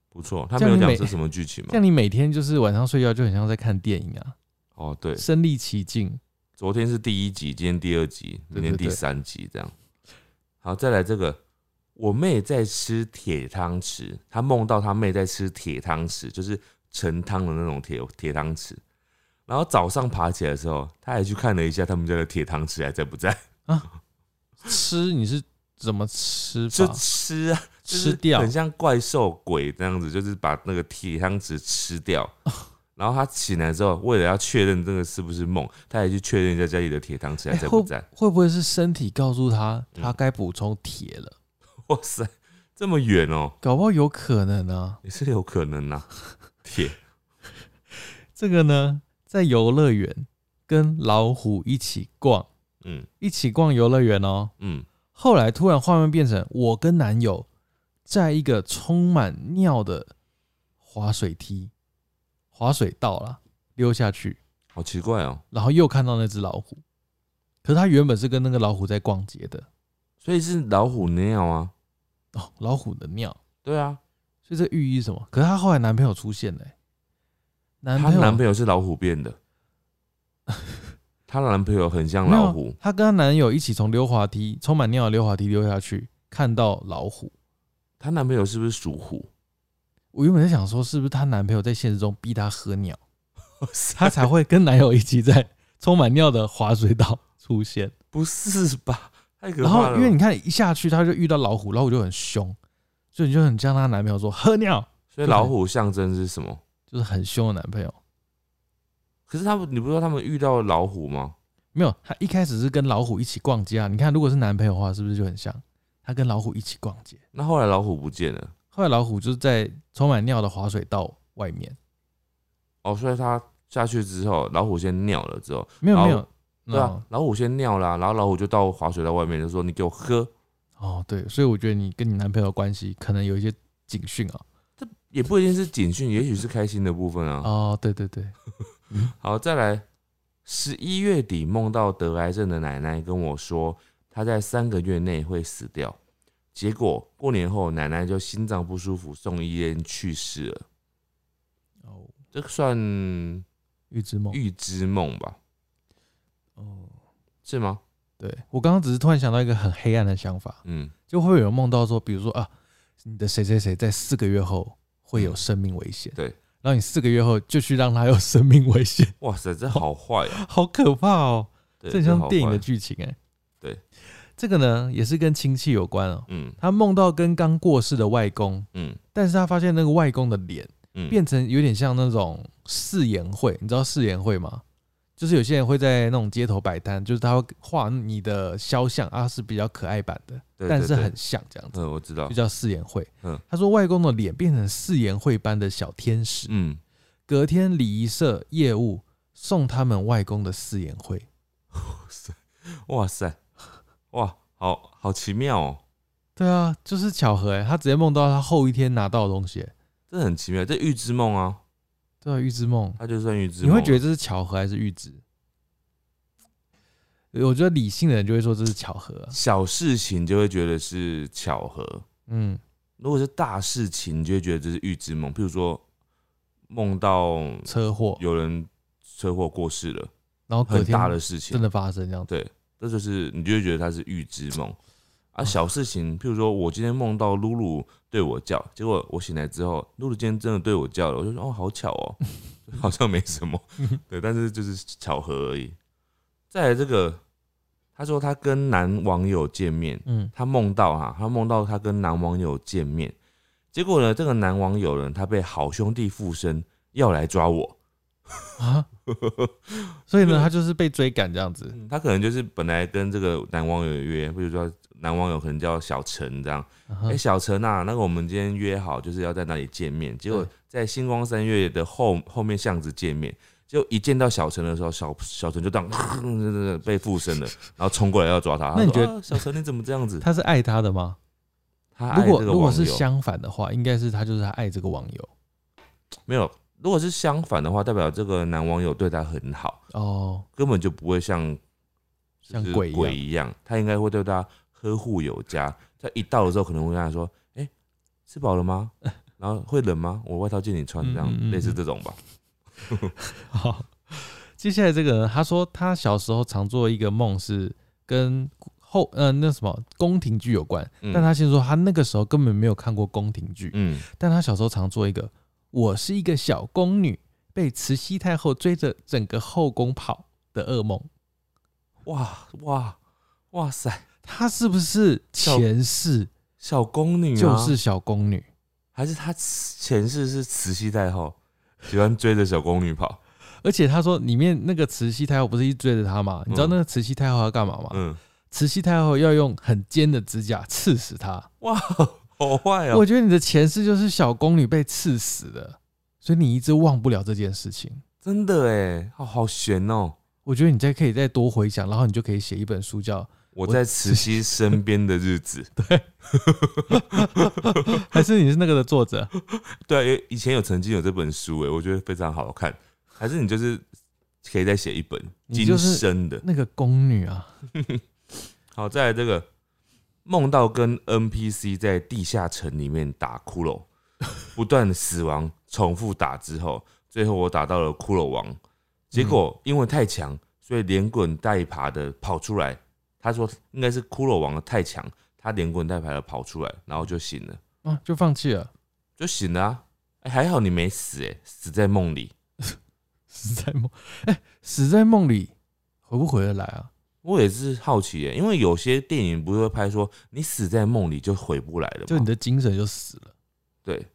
不错。他没有这样你每讲是什么剧情吗？这样你每天就是晚上睡觉就很像在看电影啊，哦，对，身临其境。昨天是第一集，今天第二集，明天第三集，这样。好，再来这个，我妹在吃铁汤匙，她梦到她妹在吃铁汤匙，就是盛汤的那种铁铁汤匙。然后早上爬起来的时候，她还去看了一下他们家的铁汤匙还在不在。吃你是怎么吃就法？吃啊，就是吃掉很像怪兽鬼那样子，就是把那个铁汤匙吃掉。<laughs> 然后他醒来之后，为了要确认这个是不是梦，他也去确认一下家里的铁汤匙还哎会在不在。会不会是身体告诉他嗯他该补充铁了？哇塞，这么远哦，搞不好有可能啊。也是有可能啊、铁 <laughs> 这个呢，在游乐园跟老虎一起逛，嗯一起逛游乐园哦。嗯，后来突然画面变成我跟男友在一个充满尿的滑水梯、滑水道啦溜下去，好奇怪哦。然后又看到那只老虎。可是他原本是跟那个老虎在逛街的所以是老虎尿啊？哦，老虎的尿，对啊，所以这寓意是什么？可是她后来男朋友出现了欸、男她朋友男朋友是老虎变的，<laughs> 她男朋友很像没有老虎，她跟她男友一起从溜滑梯充满尿的溜滑梯溜下去，看到老虎。她男朋友是不是属虎？我原本在想说，是不是她男朋友在现实中逼她喝尿，她才会跟男友一起在充满尿的滑水道出现。<laughs> 不是吧？太可然怕了。后因为你看一下去，她就遇到老虎，老虎就很凶，所以你就很像她男朋友说喝尿，所以老虎象征是什么？就是很凶的男朋友。可是他们，你不是说他们遇到老虎吗？没有，他一开始是跟老虎一起逛街啊。你看，如果是男朋友的话，是不是就很像？他跟老虎一起逛街，那后来老虎不见了，后来老虎就是在充满尿的滑水道外面，哦，所以它下去之后，老虎先尿了之后，没有没有，对啊，老虎先尿啦，然后老虎就到滑水道外面就说：“你给我喝。哦，对，所以我觉得你跟你男朋友的关系可能有一些警讯啊。”也不一定是警讯，也许是开心的部分啊。哦，对对对，<laughs> 好，再来，十一月底梦到得癌症的奶奶跟我说，她在三个月内会死掉。结果过年后，奶奶就心脏不舒服，送医院去世了。哦，这个算预知梦。预知梦吧？哦，是吗？对我刚刚只是突然想到一个很黑暗的想法，嗯，就会有人梦到说，比如说啊，你的谁谁谁在四个月后会有生命危险，对，然后你四个月后就去让他有生命危险，哇塞，这好坏啊！<laughs> 好可怕哦，对这很像好电影的坏剧情哎。对，这个呢也是跟亲戚有关哦。嗯。他梦到跟刚过世的外公，嗯。但是他发现那个外公的脸嗯，变成有点像那种誓言会，你知道誓言会吗？就是有些人会在那种街头摆摊，就是他会画你的肖像啊，是比较可爱版的，但是很像这样子，嗯，我知道。就，叫誓言会。嗯。他说外公的脸变成誓言会般的小天使，嗯，隔天礼仪社业务送他们外公的誓言会，<laughs> 哇塞，哇，好好奇妙哦，对啊，就是巧合哎，他直接梦到他后一天拿到的东西欸，这很奇妙，这预知梦啊，对啊，预知梦，他就算预知梦。你会觉得这是巧合还是预知？我觉得理性的人就会说这是巧合啊、小事情就会觉得是巧合，嗯，如果是大事情，你就会觉得这是预知梦。譬如说梦到车祸，有人车祸过世了，然后很大的事情真，的发生这样子，对，这就是你就会觉得它是预知梦。啊，小事情，譬如说我今天梦到露露对我叫，结果我醒来之后，露露今天真的对我叫了，我就说哦，好巧哦，<laughs> 好像没什么，对，但是就是巧合而已。再来这个，他说他跟男网友见面，嗯，他梦到哈，他梦到他跟男网友见面，结果呢，这个男网友呢，他被好兄弟附身，要来抓我。啊，<laughs> 所以呢，他就是被追赶这样子，他可能就是本来跟这个男网友约，比如说男网友可能叫小陈这样，哎、小陈啊，那个我们今天约好就是要在那里见面，结果在星光三月的后后面巷子见面。就一见到小陈的时候，小小陈就当 <laughs> 被附身了，然后冲过来要抓他。他那你觉得啊小陈你怎么这样子？他是爱他的吗？他爱如果如果是相反的话，应该是他就是他爱这个网友没有，如果是相反的话，代表这个男网友对他很好，哦，根本就不会像像鬼一样。鬼一样，他应该会对他呵护有加。他一到的时候，可能会跟他说：“哎、吃饱了吗？<laughs> 然后会冷吗？我外套借你穿，这样、嗯嗯嗯类似这种吧。<laughs> 好，接下来这个人，他说他小时候常做一个梦是跟后呃那什么宫廷剧有关，嗯。但他先说他那个时候根本没有看过宫廷剧，嗯，但他小时候常做一个我是一个小宫女被慈禧太后追着整个后宫跑的噩梦。哇哇哇塞，她是不是前世小宫女啊，就是小宫女？还是她前世是慈禧太后，喜欢追着小宫女跑？而且她说里面那个慈禧太后不是一直追着她吗？你知道嗯那个慈禧太后要干嘛吗？嗯，慈禧太后要用很尖的指甲刺死她。哇，<laughs> 好坏哦我！觉得你的前世就是小宫女被刺死的，所以你一直忘不了这件事情。真的哎，好好悬哦。我觉得你再可以再多回想，然后你就可以写一本书叫我在慈禧身边的日子，<laughs> 对 <laughs> 还是你是那个的作者？对啊，以前有曾经有这本书哎，我觉得非常好看。还是你就是可以再写一本今生的。那个宫女啊，好，再来这个梦到跟 NPC 在地下城里面打骷髅，<laughs> 不断死亡，重复打之后，最后我打到了骷髅王，结果因为太强，所以连滚带爬的跑出来。他说应该是骷髅王太强，他连滚带爬的跑出来，然后就醒了，啊，就放弃了，就醒了啊！哎、还好你没死哎、死在梦里。<laughs> 死在梦，哎、死在梦里回不回得来啊？我也是好奇耶、因为有些电影不是会拍说你死在梦里就回不来了吗？就你的精神就死了。对，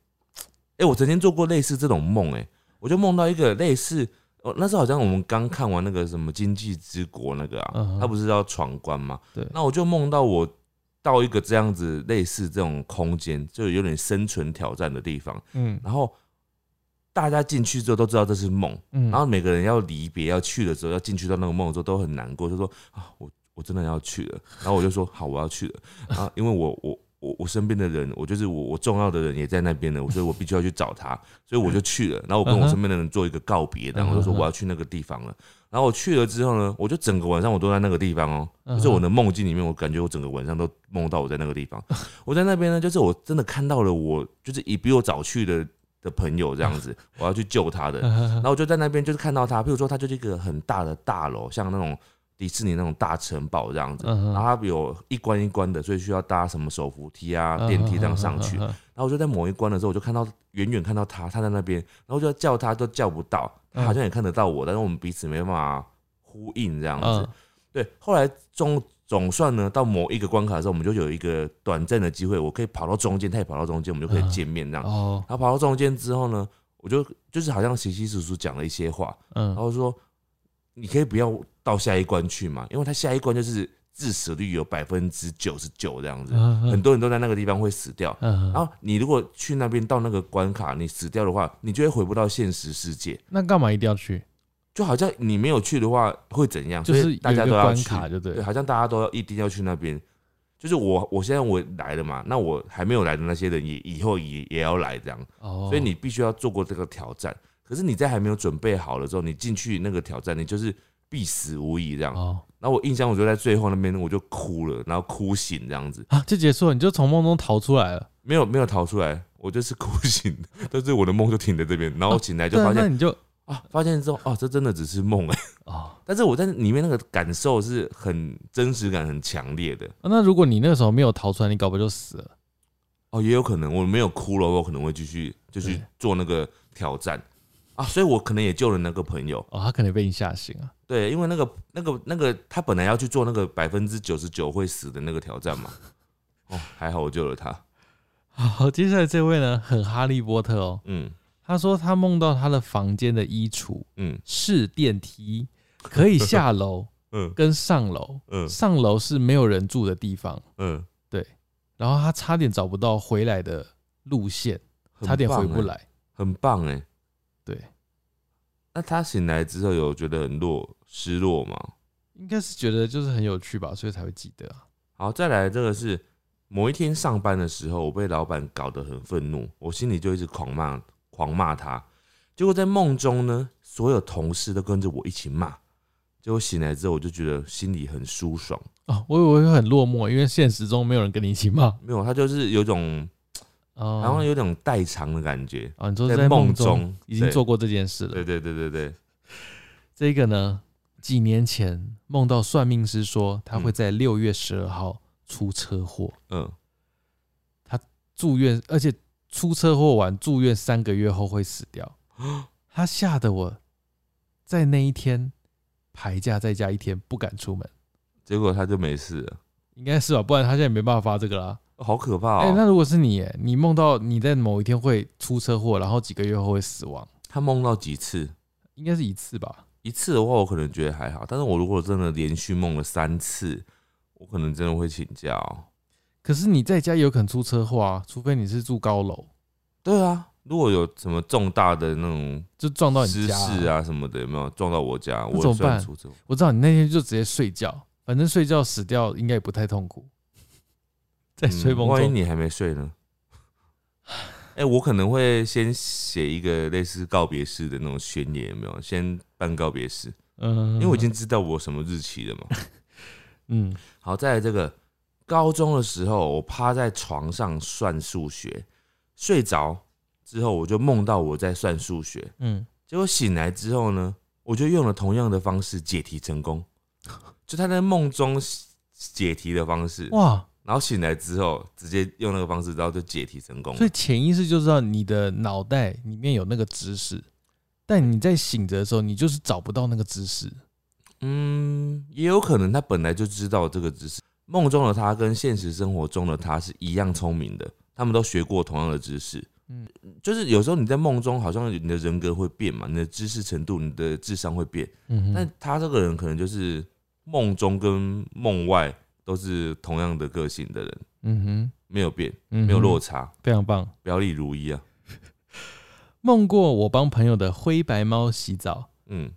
哎、我曾经做过类似这种梦，哎，我就梦到一个类似，哦，那时候好像我们刚看完那个什么《经济之国》那个啊，他不是要闯关吗？对那我就梦到我到一个这样子类似这种空间，就有点生存挑战的地方，嗯然后大家进去之后都知道这是梦，嗯，然后每个人要离别要去的时候，要进去到那个梦的时候都很难过，就说啊，我我真的要去了。然后我就说好，我要去了。然 <laughs> 后，因为我我我我身边的人，我就是我我重要的人也在那边了，所以我必须要去找他，所以我就去了。然后我跟我身边的人做一个告别，然后我就说我要去那个地方了。然后我去了之后呢，我就整个晚上我都在那个地方哦，就是我的梦境里面，我感觉我整个晚上都梦到我在那个地方。<laughs> 我在那边呢，就是我真的看到了我就是以比我早去的的朋友这样子，我要去救他的。然后我就在那边就是看到他，譬如说他就是一个很大的大楼，像那种迪士尼那种大城堡这样子，然后它有一关一关的，所以需要搭什么手扶梯啊、嗯电梯这样上去。嗯然后我就在某一关的时候，我就看到远远看到他，他在那边，然后就叫他都叫不到，他好像也看得到我，但是我们彼此没办法呼应这样子。嗯对，后来总总算呢，到某一个关卡的时候，我们就有一个短暂的机会，我可以跑到中间，他也跑到中间，我们就可以见面这样。哦，然后跑到中间之后呢，我就就是好像琪琪叔叔讲了一些话，嗯然嗯后说你可以不要到下一关去嘛，因为他下一关就是致死率有百分之九十九这样子，嗯很多人都在那个地方会死掉。嗯，然后你如果去那边到那个关卡，你死掉的话，你就会回不到现实世界。那干嘛一定要去？就好像你没有去的话会怎样？就是大家都要去对对，好像大家都要一定要去那边。就是我，我现在我来了嘛，那我还没有来的那些人也以后也也要来这样，哦，所以你必须要做过这个挑战。可是你在还没有准备好了之后，你进去那个挑战，你就是必死无疑这样。哦然后我印象，我就在最后那边我就哭了，然后哭醒这样子，啊，就结束了，你就从梦中逃出来了。没有没有逃出来，我就是哭醒，<laughs> 但是我的梦就停在这边，然后醒来就发现那你就啊，发现之后哦，这真的只是梦哎。哦，<laughs> 但是我在里面那个感受是很真实感很强烈的啊那如果你那个时候没有逃出来，你搞不就死了。哦，也有可能我没有哭了，我可能会继续就去做那个挑战啊，所以我可能也救了那个朋友，哦，他可能被你吓醒啊。对，因为那个那个那个他本来要去做那个百分之九十九会死的那个挑战嘛，哦，还好我救了他，好，接下来这位呢，很哈利波特哦。嗯他说他梦到他的房间的衣橱嗯是电梯，可以下楼 <laughs> 嗯跟上楼。嗯上楼是没有人住的地方，嗯，对然后他差点找不到回来的路线，很差点回不来。很棒哎。对，那他醒来之后有觉得很落失落吗？应该是觉得就是很有趣吧，所以才会记得啊。好，再来这个是某一天上班的时候，我被老板搞得很愤怒，我心里就一直狂骂狂骂他。结果在梦中呢，所有同事都跟着我一起骂。结果醒来之后，我就觉得心里很舒爽。哦，我以为会很落寞，因为现实中没有人跟你一起骂。没有，他就是有种哦，好像有种代偿的感觉。哦，你说在在梦梦中中已经做过这件事了。对对对对对，这个呢，几年前梦到算命师说他会嗯在六月十二号出车祸，嗯，他住院，而且出车祸完住院三个月后会死掉。<gasps> 他吓得我在那一天排假在家一天不敢出门。结果他就没事了。应该是吧，不然他现在也没办法发这个啦。好可怕哦哎、哦！那如果是你耶，你梦到你在某一天会出车祸，然后几个月后会死亡，他梦到几次？应该是一次吧？一次的话，我可能觉得还好，但是我如果真的连续梦了三次，我可能真的会请假哦。可是你在家也有可能出车祸啊，除非你是住高楼，对啊，如果有什么重大的那种就撞到你失家、事啊什么的，有没有撞到我家？我怎么办我知道你那天就直接睡觉，反正睡觉死掉应该也不太痛苦，在吹风嗯万一中。你还没睡呢？<sighs> 哎、我可能会先写一个类似告别式的那种宣言，有没有？先办告别式，嗯，因为我已经知道我什么日期了嘛。<laughs> 嗯好，再来这个高中的时候，我趴在床上算数学，睡着之后我就梦到我在算数学，嗯，结果醒来之后呢，我就用了同样的方式解题成功，就他在梦中解题的方式，哇，然后醒来之后直接用那个方式，然后就解题成功。所。以潜意识就知道你的脑袋里面有那个知识，但你在醒着的时候，你就是找不到那个知识。嗯，也有可能他本来就知道这个知识，梦中的他跟现实生活中的他是一样聪明的，他们都学过同样的知识。嗯。就是有时候你在梦中，好像你的人格会变嘛，你的知识程度、你的智商会变，嗯哼，但他这个人可能就是梦中跟梦外都是同样的个性的人，嗯哼，没有变，嗯没有落差，非常棒。表里如一啊。<laughs> 梦过我帮朋友的灰白猫洗澡，嗯，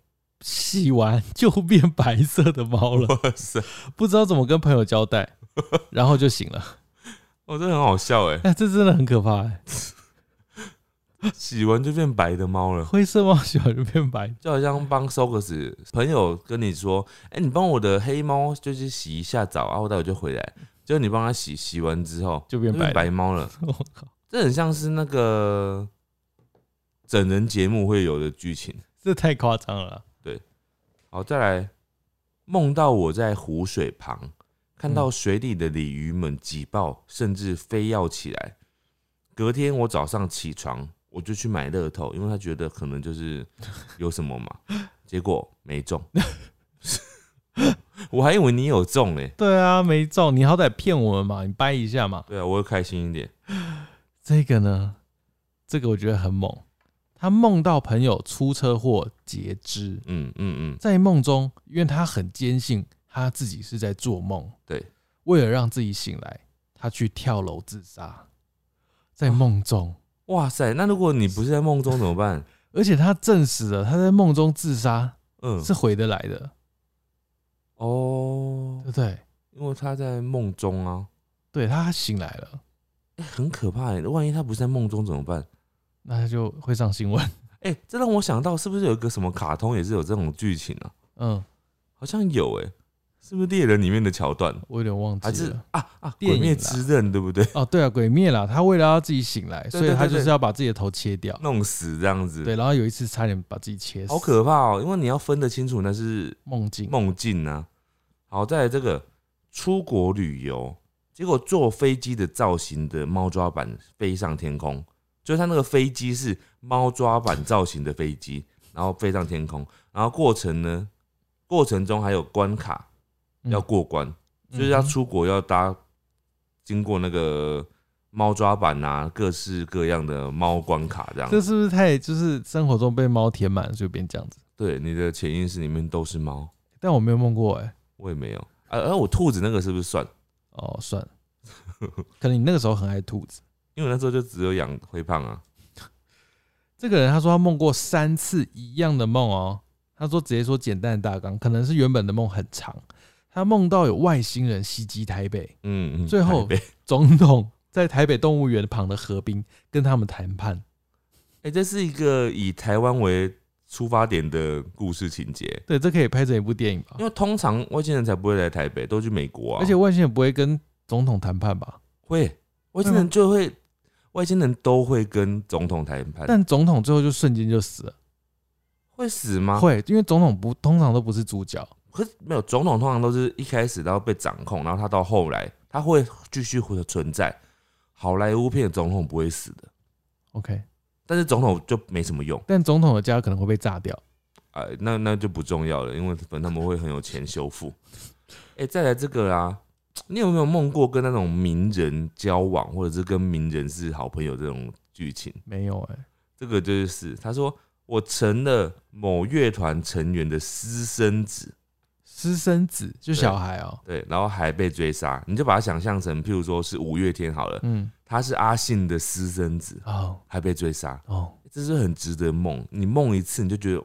洗完就变白色的猫了，哇塞，不知道怎么跟朋友交代，<laughs> 然后就醒了。哦，这很好笑哎，哎，这真的很可怕哎！洗完就变白的猫了。灰色猫洗完就变白，就好像帮 Socus 朋友跟你说，哎、你帮我的黑猫就是洗一下澡啊，我待会就回来。结果你帮它洗，洗完之后就就变白了。白猫了。我靠，这很像是那个整人节目会有的剧情。这太夸张了啦。好，再来，梦到我在湖水旁，看到嗯水里的鲤鱼们挤爆，甚至非要起来。隔天我早上起床，我就去买乐透，因为他觉得可能就是 <laughs> 有什么嘛，结果没中。<laughs> 我还以为你有中嘞，对啊，没中，你好歹骗我们嘛，你掰一下嘛。对啊，我会开心一点。这个呢，这个我觉得很猛。他梦到朋友出车祸截肢，嗯嗯嗯，在梦中，因为他很坚信他自己是在做梦，对，为了让自己醒来，他去跳楼自杀，在梦中，哇塞，那如果你不是在梦中怎么办？<laughs> 而且他证实了他在梦中自杀嗯，是回得来的，哦。对，不对？因为他在梦中啊，对他醒来了，欸很可怕哎，万一他不是在梦中怎么办？那他就会上新闻。<laughs> 哎、这让我想到，是不是有一个什么卡通也是有这种剧情啊？嗯，好像有哎、是不是猎人里面的桥段？我有点忘还是记了。啊啊，电影啦鬼灭之刃对不对？哦，对啊，鬼灭啦，他为了要自己醒来，所以他就是要把自己的头切掉。弄死这样子，对，，然后有一次差点把自己切死，好可怕哦、因为你要分得清楚那是梦境。梦境啊。好，再来这个出国旅游，结果坐飞机的造型的猫抓板飞上天空，就是它那个飞机是猫抓板造型的飞机，然后飞上天空，然后过程呢，过程中还有关卡嗯要过关，就是要出国要搭经过那个猫抓板啊，各式各样的猫关卡这样这。是不是太就是生活中被猫填满，所以变这样子？对，你的潜意识里面都是猫，但我没有梦过哎、我也没有。啊，而我兔子那个是不是算？哦，算了，可能你那个时候很爱兔子。因为那时候就只有养灰胖啊。<laughs> 这个人他说他梦过三次一样的梦哦，他说直接说简单的大纲，可能是原本的梦很长。他梦到有外星人袭击台北，嗯，嗯最后 <laughs> 总统在台北动物园旁的河滨跟他们谈判。哎、这是一个以台湾为出发点的故事情节，对，这可以拍成一部电影吧因？为通常外星人才不会来台北，都去美国啊。而且外星人不会跟总统谈判吧？会外星人就会，外星人都会跟总统谈判，但总统最后就瞬间就死了。会死吗？会，因为总统不通常都不是主角。可是没有，总统通常都是一开始然后被掌控，然后他到后来他会继续会存在。好莱坞片的总统不会死的，OK，但是总统就没什么用，但总统的家可能会被炸掉。哎、那那就不重要了，因为反正他们会很有钱修复。哎、再来这个啊，<tsk> 你有没有梦过跟那种名人交往，或者是跟名人是好朋友这种剧情？没有哎、这个就是他说我成了某乐团成员的私生子，私生子就小孩哦、对，然后还被追杀，你就把它想象成，譬如说是五月天好了，嗯，他是阿信的私生子，哦还被追杀，哦，这是很值得梦。你梦一次，你就觉得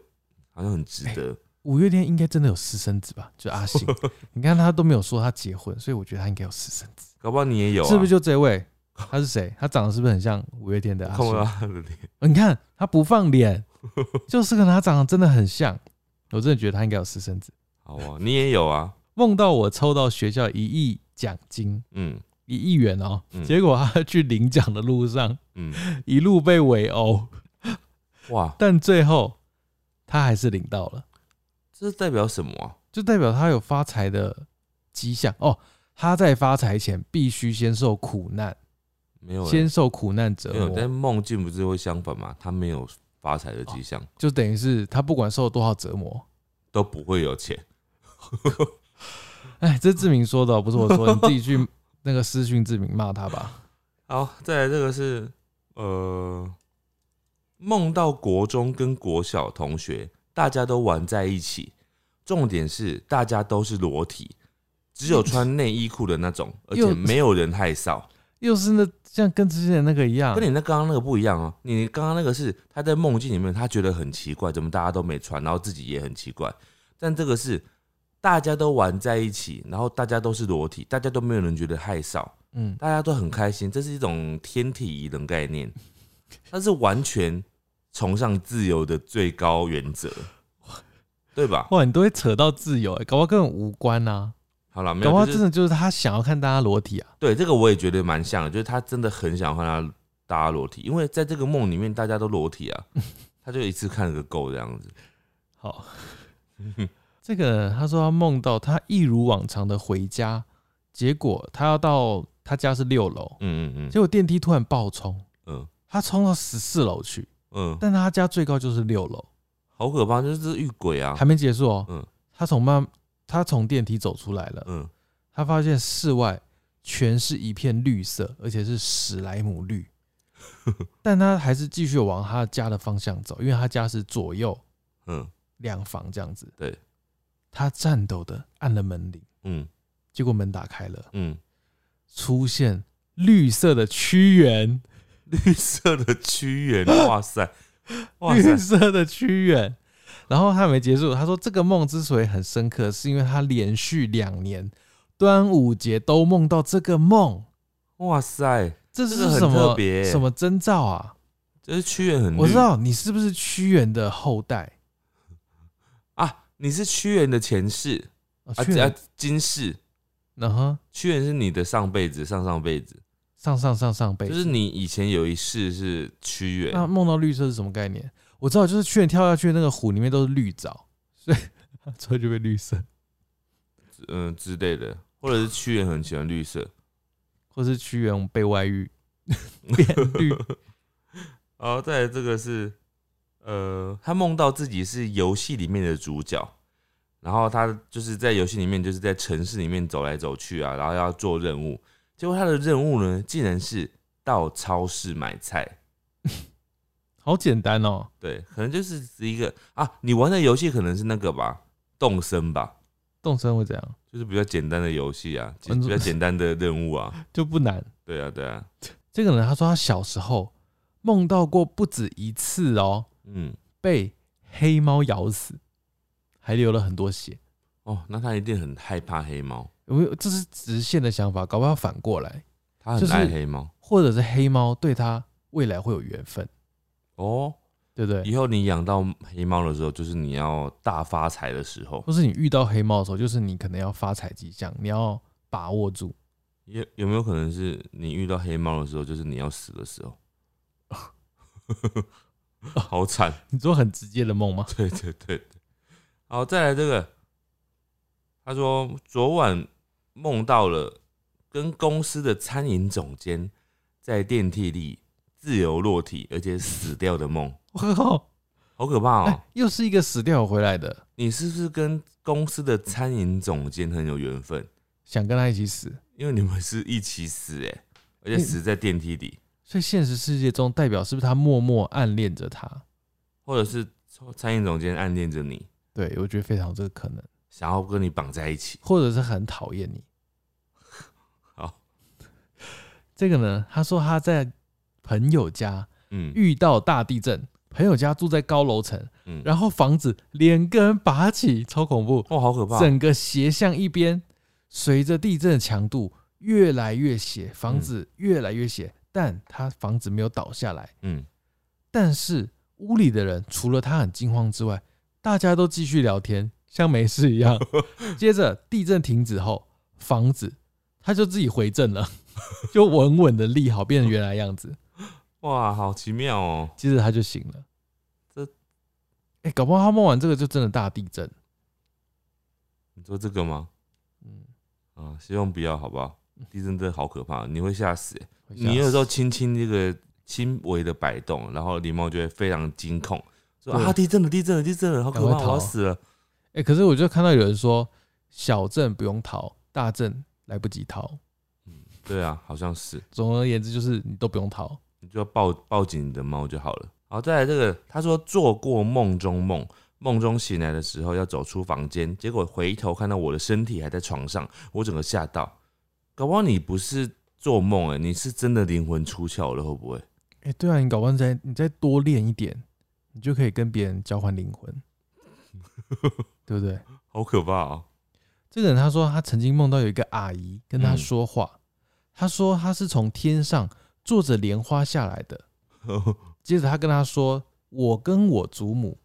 好像很值得。五月天应该真的有私生子吧？就阿信，<laughs> 你看他都没有说他结婚，所以我觉得他应该有私生子，搞不好你也有、啊，是不是？就这位？他是谁？他长得是不是很像五月天的阿信？你看他不放脸，就是跟他长得真的很像。我真的觉得他应该有私生子。好啊，你也有啊，梦到我抽到学校一亿奖金，嗯。一亿元哦，嗯。结果他去领奖的路上嗯，一路被围殴，哇，但最后他还是领到了，这代表什么啊？就代表他有发财的迹象哦。他在发财前必须先受苦难，没有、欸，先受苦难折没有，但磨，梦境不是会相反吗？他没有发财的迹象，就等于是他不管受多少折磨，都不会有钱。<laughs> 哎，这是志明说的哦，不是我说，你自己去 <laughs> 那个私讯志明骂他吧。好，再来这个是呃，梦到国中跟国小同学大家都玩在一起，重点是大家都是裸体，只有穿内衣裤的那种，<laughs> 而且没有人害臊。又是那像跟之前那个一样。跟，你那刚刚那个不一样哦，你刚刚那个是他在梦境里面，他觉得很奇怪，怎么大家都没穿，然后自己也很奇怪。但这个是大家都玩在一起，然后大家都是裸体，大家都没有人觉得害臊，嗯，大家都很开心，这是一种天体仪的概念，它是完全崇尚自由的最高原则，对吧？哇，你都会扯到自由、欸，搞不好根本无关啊，好了，没搞不好有，真的就是他想要看大家裸体啊。对这个我也觉得蛮像的，就是他真的很想看他大家裸体，因为在这个梦里面大家都裸体啊，<laughs> 他就一次看个够这样子。好，<laughs> 这个他说他梦到他一如往常的回家，结果他要到他家是六楼，嗯嗯嗯。结果电梯突然爆冲，嗯。他冲到十四楼去，嗯，但他家最高就是六楼，好可怕，就是遇鬼啊。还！没结束哦。嗯。他从慢，他从电梯走出来了，嗯，他发现室外全是一片绿色，而且是史莱姆绿。<laughs> 但他还是继续往他家的方向走，因为他家是左右嗯。两房这样子。对，他颤抖的按了门铃，嗯。结果门打开了，嗯，出现绿色的屈原，绿色的屈原，<laughs> 哇塞，哇绿，色的屈原。然后他还没结束，他说这个梦之所以很深刻，是因为他连续两年端午节都梦到这个梦，哇塞，这是什么特别。什么征兆啊？这是屈原很我知道你是不是屈原的后代？啊，你是屈原的前世啊，今世，嗯哼，屈原是你的上辈子、上上辈子，上上上上辈子，就是你以前有一世是屈原，那梦到绿色是什么概念？我知道，就是屈原跳下去的那个湖里面都是绿藻，所以 <laughs> 所以就被绿色，嗯、之类的，或者是屈原很喜欢绿色。<laughs> 或是屈原被外遇 <laughs> 变绿。然后再来这个是，呃，他梦到自己是游戏里面的主角，然后他就是在游戏里面就是在城市里面走来走去啊，然后要做任务，结果他的任务呢，竟然是到超市买菜。<laughs> 好简单哦，对，可能就是一个啊，你玩的游戏可能是那个吧，动森吧，动身会怎样？就是比较简单的游戏啊，嗯比较简单的任务啊。<laughs> 就不难。对啊，对啊，这个人他说他小时候梦到过不止一次哦，嗯，被黑猫咬死，还流了很多血。哦，那他一定很害怕黑猫，有没有？这是直线的想法，搞不好反过来，他很爱黑猫。或者是黑猫对他未来会有缘分，哦，对不对？以后你养到黑猫的时候，就是你要大发财的时候。或是你遇到黑猫的时候，就是你可能要发财迹象，你要把握住。有有没有可能是你遇到黑猫的时候，就是你要死的时候？<laughs> 好惨！你做很直接的梦吗？对对对对。好，再来这个，他说昨晚梦到了跟公司的餐饮总监在电梯里自由落体，而且死掉的梦，我 <laughs> 靠！好可怕哦！哎，又是一个死掉回来的，你是不是跟公司的餐饮总监很有缘分？想跟他一起死，因为你们是一起死哎，而且死在电梯里，所以现实世界中代表是不是他默默暗恋着他？或者是餐饮总监暗恋着你，对我觉得非常有这个可能，想要跟你绑在一起。或者是很讨厌你。<laughs> 好，这个呢，他说他在朋友家嗯遇到大地震，朋友家住在高楼层，嗯，然后房子连根拔起，超恐怖，哦，好可怕！整个斜向一边，随着地震的强度越来越斜，房子越来越斜，但他房子没有倒下来，嗯，但是屋里的人除了他很惊慌之外，大家都继续聊天，像没事一样。<laughs> 接着地震停止后，房子它就自己回正了，<laughs> 就稳稳的立好，变成原来样子。哇，好奇妙哦。接着他就醒了。这，哎、搞不好他梦完这个就真的大地震。你说这个吗？嗯，啊，希望不要，好不好？地震真的好可怕，你会吓死你有时候死轻轻这个轻微的摆动，然后狸猫就会非常惊恐，说对啊地震了，地震了，地震了，好可怕，我死了。哎、可是我就看到有人说，小镇不用逃，大镇来不及逃。对啊，好像是，总而言之，就是你都不用逃。你就要抱抱紧你的猫就好了。好，再来这个，他说做过梦中梦，梦中醒来的时候要走出房间，结果回头看到我的身体还在床上，我整个吓到。搞不好你不是做梦哎、你是真的灵魂出窍了，会不会？哎、对啊，你搞不好再你再多练一点，你就可以跟别人交换灵魂，<laughs> 对不对？好可怕啊！这个人他说他曾经梦到有一个阿姨跟他嗯说话，他说他是从天上坐着莲花下来的。<laughs> 接着他跟他说，我跟我祖母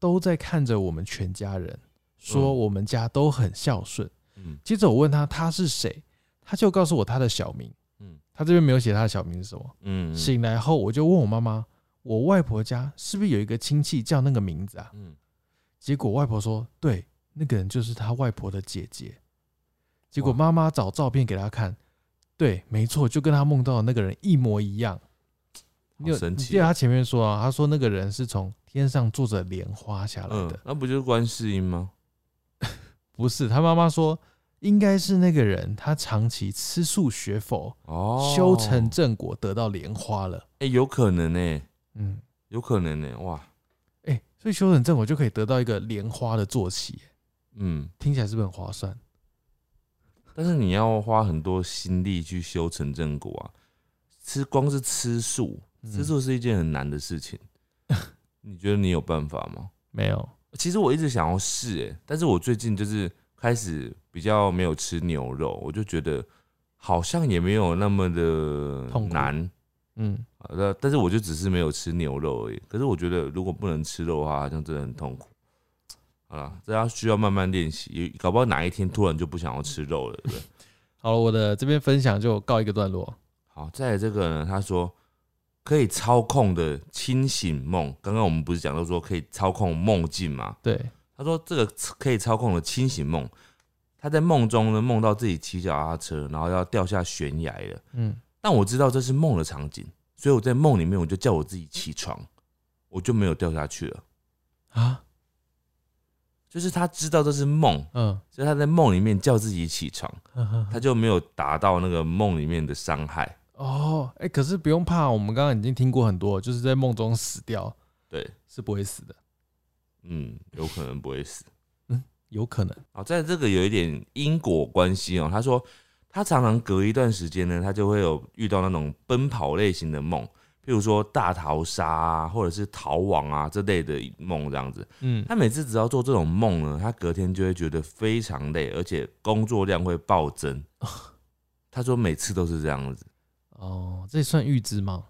都在看着我们全家人，说嗯我们家都很孝顺。嗯接着我问他他是谁，他就告诉我他的小名。嗯他这边没有写他的小名是什么。嗯醒来后，我就问我妈妈，我外婆家是不是有一个亲戚叫那个名字啊？嗯，结果外婆说，对，那个人就是他外婆的姐姐。结果哇妈妈找照片给他看，对，没错，就跟他梦到的那个人一模一样。你有好神奇记得他前面说啊，他说那个人是从天上坐着莲花下来嗯的，，那不就是观世音吗？<laughs> 不是他妈妈说应该是那个人，他长期吃素学佛，哦，修成正果，得到莲花了。哎、有可能呢、嗯，有可能呢、哇，哎、所以修成正果就可以得到一个莲花的坐骑，嗯，听起来是不是很划算？但是你要花很多心力去修成正果啊，吃光是吃素，嗯吃素是一件很难的事情。<laughs> 你觉得你有办法吗？没有，其实我一直想要试，哎，但是我最近就是开始比较没有吃牛肉，我就觉得好像也没有那么的痛难。嗯，呃，但是我就只是没有吃牛肉而已。可是我觉得如果不能吃肉的话，好像真的很痛苦。好了，这要需要慢慢练习，也搞不好哪一天突然就不想要吃肉了，对不对？<laughs> 好了，我的这边分享就告一个段落。好，再来这个呢，他说可以操控的清醒梦，刚刚我们不是讲到说可以操控梦境吗？对，他说这个可以操控的清醒梦，他在梦中呢梦到自己骑脚踏车，然后要掉下悬崖了。嗯，但我知道这是梦的场景，所以我在梦里面我就叫我自己起床，我就没有掉下去了。啊，就是他知道这是梦，嗯，所以他在梦里面叫自己起床，他就没有达到那个梦里面的伤害。哦，哎、可是不用怕，我们刚刚已经听过很多，就是在梦中死掉对，是不会死的，嗯，有可能不会死。嗯有可能。好，在这个有一点因果关系哦。他说他常常隔一段时间呢，他就会有遇到那种奔跑类型的梦，譬如说大逃杀啊，或者是逃亡啊这类的梦这样子。嗯，他每次只要做这种梦呢，他隔天就会觉得非常累，而且工作量会暴增。<laughs> 他说每次都是这样子，哦，这算预知吗？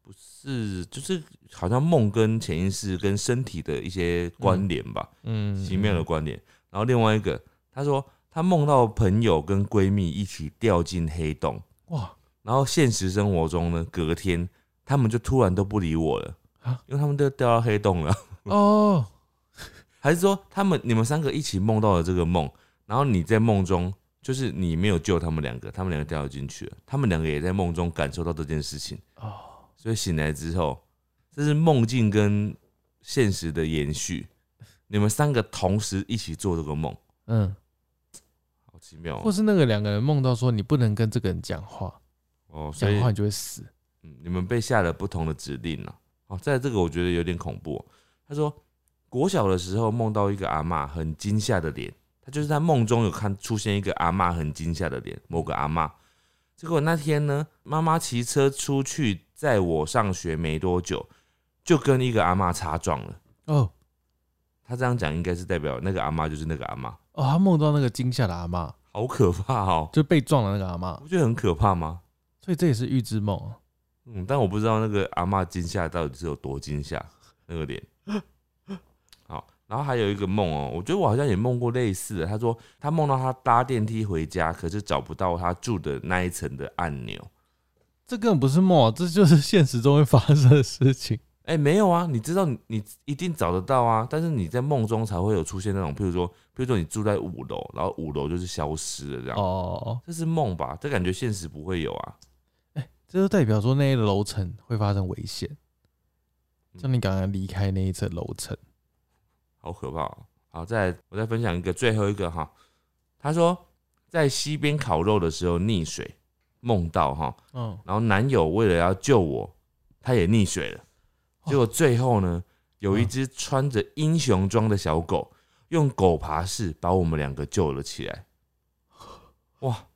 不是就是好像梦跟潜意识跟身体的一些关联吧。嗯，奇妙的关联。然后另外一个，他说他梦到朋友跟闺蜜一起掉进黑洞，哇，然后现实生活中呢，隔天他们就突然都不理我了啊？因为他们都掉到黑洞了。<laughs> 哦，<laughs> 还是说他们你们三个一起梦到了这个梦，然后你在梦中就是你没有救他们两个，他们两个掉进去了，他们两个也在梦中感受到这件事情，哦，所以醒来之后，这是梦境跟现实的延续。你们三个同时一起做这个梦，嗯，好奇妙哦或是那个两个人梦到说你不能跟这个人讲话，哦，所以讲话你就会死。嗯，你们被下了不同的指令了、哦，在这个我觉得有点恐怖哦、他说，国小的时候梦到一个阿妈很惊吓的脸，他就是在梦中有看出现一个阿妈很惊吓的脸，某个阿妈。结果那天呢，妈妈骑车出去载我上学没多久，就跟一个阿妈擦撞了。哦他这样讲应该是代表那个阿妈就是那个阿嬷，哦，他梦到那个惊吓的阿嬷，好可怕哦！就被撞的那个阿嬷，不觉得很可怕吗？所以这也是预知梦啊。嗯，但我不知道那个阿嬷惊吓到底是有多惊吓，那个脸。<laughs> 好，然后还有一个梦哦，我觉得我好像也梦过类似的。他说他梦到他搭电梯回家，可是找不到他住的那一层的按钮。这根本不是梦啊，这就是现实中会发生的事情。哎、没有啊，你知道你你一定找得到啊，但是你在梦中才会有出现那种，譬如说，譬如说你住在五楼，然后五楼就是消失了这样，哦，这是梦吧？这感觉现实不会有啊。哎这就代表说那一楼层会发生危险，嗯像你刚刚离开那一层楼层。好可怕、哦。好，再来我再分享一个最后一个哈。他说在溪边烤肉的时候溺水，梦到哈，嗯，然后男友为了要救我，他也溺水了。哦结果最后呢，有一嗯只穿着英雄装的小狗，用狗爬式把我们两个救了起来。哇，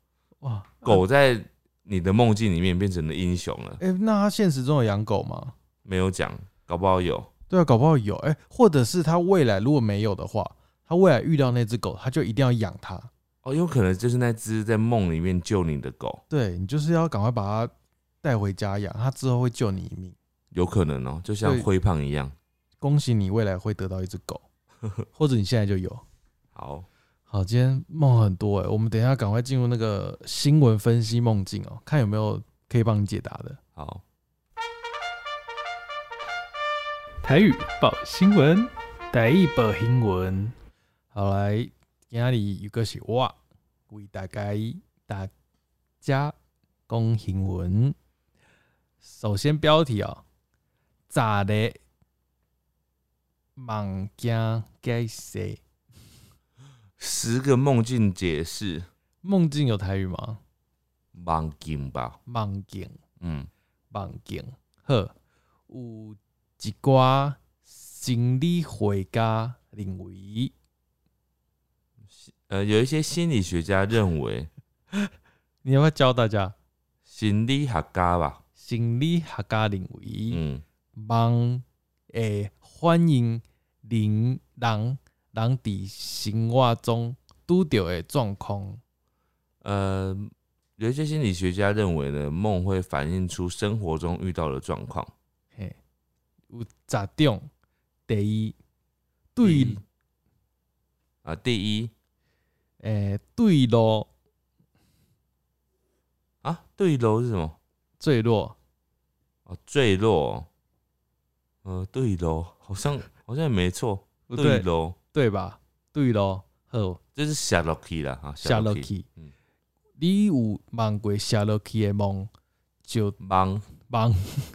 哇，<laughs> 狗在你的梦境里面变成了英雄了，哎、那他现实中有养狗吗？没有讲，搞不好有。对啊，搞不好有。哎、或者是他未来如果没有的话，他未来遇到那只狗，他就一定要养它。哦，有可能就是那只在梦里面救你的狗，对你就是要赶快把它带回家养，它之后会救你一命。有可能哦，就像灰胖一样。恭喜你未来会得到一只狗，<laughs> 或者你现在就有。好，好，今天梦很多哎，我们等一下赶快进入那个新闻分析梦境哦，看有没有可以帮你解答的。好，台语报新闻，台语报新闻。好来，今天里有个是我为大家大家讲新闻。首先标题哦，咋的？梦境解释，十个梦境解释，梦境有台语吗？梦境吧。梦境。嗯，梦境。好，有一寡心理学家认为，呃，有一些心理学家认为，<laughs> 你要不要教大家？心理学家吧，心理学家认为，嗯，梦会反映人人人伫生活中拄着的状况。呃，有一些心理学家认为呢，梦会反映出生活中遇到的状况。嘿，有十种。第一，对啊，第一诶、对路啊，对楼是什么？坠落，哦，坠落。呃，对喽好像好像也没错，不对喽对吧？对咯，好。这是下落去了哈，下落去嗯，你有梦过下落去的梦，就梦，梦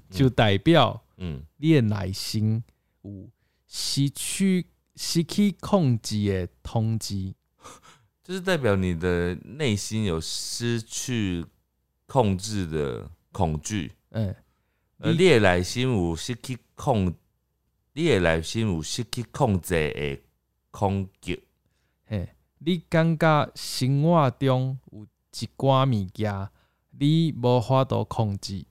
就代表嗯，你的内心有失去失去控制的通知。<laughs> 就是代表你的内心有失去控制的恐惧。嗯，呃，你你的内心有失去控，你的内心有失去控制的恐惧。嘿，你感觉生活中有一寡物件，你无法度控制，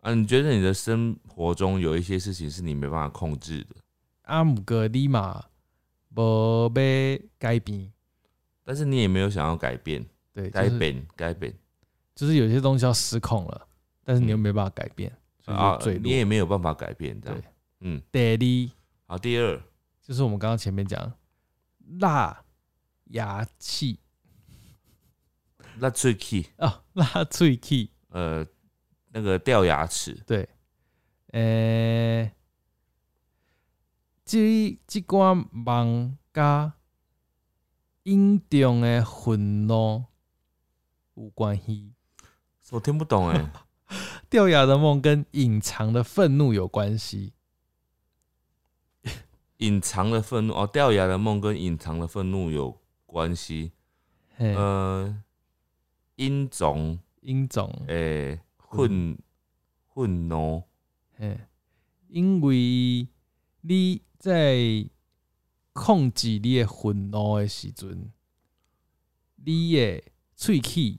啊，你觉得你的生活中有一些事情是你没办法控制的，啊，毋过你嘛无要改变。但是你也没有想要改变，对，改就是变，改变。就是有些东西要失控了，但是你又没办法改变，啊。你也没有办法改变，这样。对。嗯，第二。好，第二，就是我们刚刚前面讲辣牙气那最 key，啊，辣脆气，呃，那个掉牙齿，对，诶、这这关梦甲隐藏的愤怒有关系，我听不懂哎，掉牙的梦跟隐藏的愤怒有关系。隐藏的愤怒哦，掉牙的梦跟隐藏的愤怒有关系。嘿，呃，阴种阴种，诶愤愤怒，嘿，因为你在控制你的愤怒的时阵，你的喙齿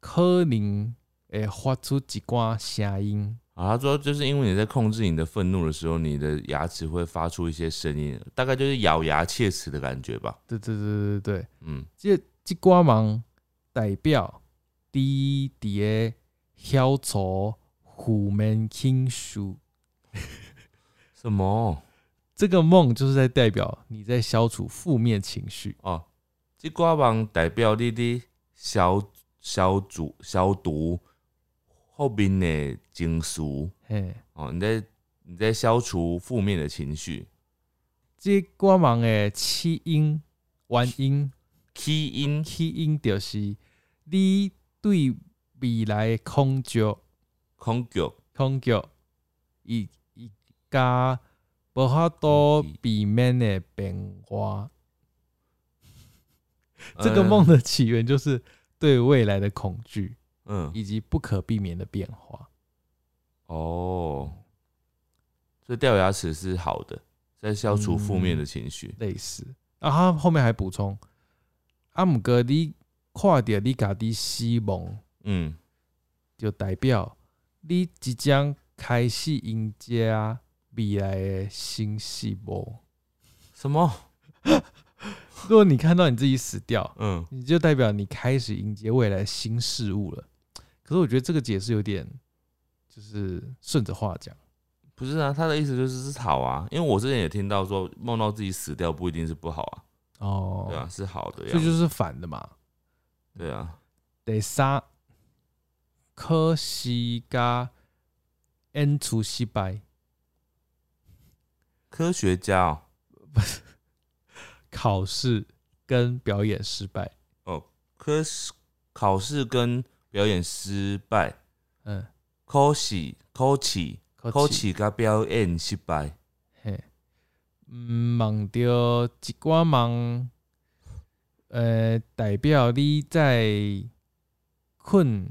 可能会发出一寡声音。啊，他说就是因为你在控制你的愤怒的时候，你的牙齿会发出一些声音，大概就是咬牙切齿的感觉吧。对对对对对，嗯，这这寡忙代表你伫个消除负面情绪。<laughs> 什么？这个梦就是在代表你在消除负面情绪。哦，这瓜芒代表你的消消毒消毒后面的情绪嘿，哦，你在你在消除负面的情绪。这寡忙的起因、原因、起因。起因就是你对未来的恐惧、恐惧。恐惧，以以加无法度避免的变化。这个梦的起源就是对未来的恐惧，嗯以及不可避免的变化。哦，所以掉牙齿是好的，在消除负面的情绪。类似。然后他后面还补充，阿，姆哥，你看到你家己死亡，嗯，就代表你即将开始迎接未来的新细胞。什么？<laughs> 如果你看到你自己死掉，嗯，你就代表你开始迎接未来新事物了。可是我觉得这个解释有点，就是顺着话讲。不是啊，他的意思就是是好啊，因为我之前也听到说梦到自己死掉不一定是不好啊，哦，对啊，是好的呀。这就是反的嘛。对啊，得杀，可惜加演出失败，科学家哦，<laughs> 考试跟表演失败哦。科试考试跟表演失败，嗯，考试考试考试甲表演失败，嘿，嗯，梦到一寡梦，呃，代表你在困，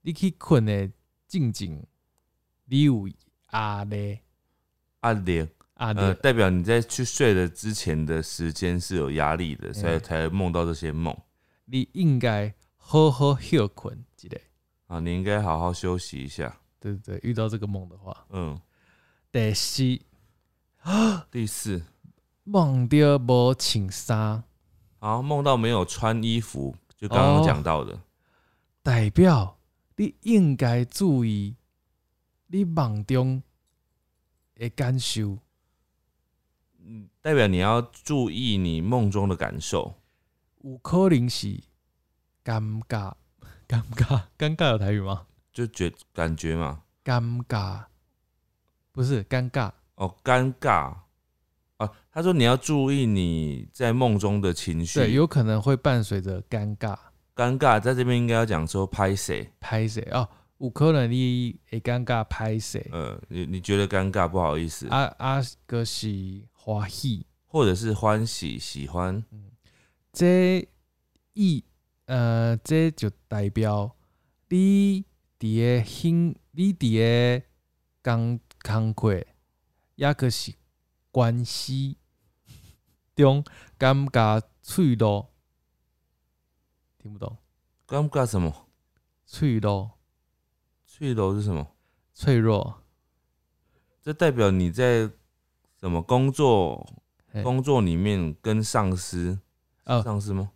你去困的静静，你有压力，压力，压力，呃，代表你在去睡的之前的时间是有压力的，所以嗯才会梦到这些梦。你应该好好休困一个。啊。你应该好好休息一下。对对对，遇到这个梦的话，嗯，第四，<gasps> 第四，梦到无穿衫，好，梦到没有穿衣服，就刚刚哦讲到的，代表你应该注意你梦中的感受。嗯，代表你要注意你梦中的感受。有可能是尴尬，尴尬，<laughs> 尴尬有台语吗？就觉感觉嘛，尴尬，不是尴尬，哦，尴尬。啊。他说你要注意你在梦中的情绪，对，有可能会伴随着尴尬，尴尬，在这边应该要讲说拍谁，拍谁？哦？有可能你会尴尬拍谁？呃，你你觉得尴尬不好意思，啊啊，个是欢喜，或者是欢喜喜欢，这意呃，这就代表你伫个兴，你伫个工工课，抑个是关系中感觉脆弱，听不懂？感觉什么？脆弱，脆弱是什么？脆弱，这代表你在什么工作工作里面跟上司，哦上司吗？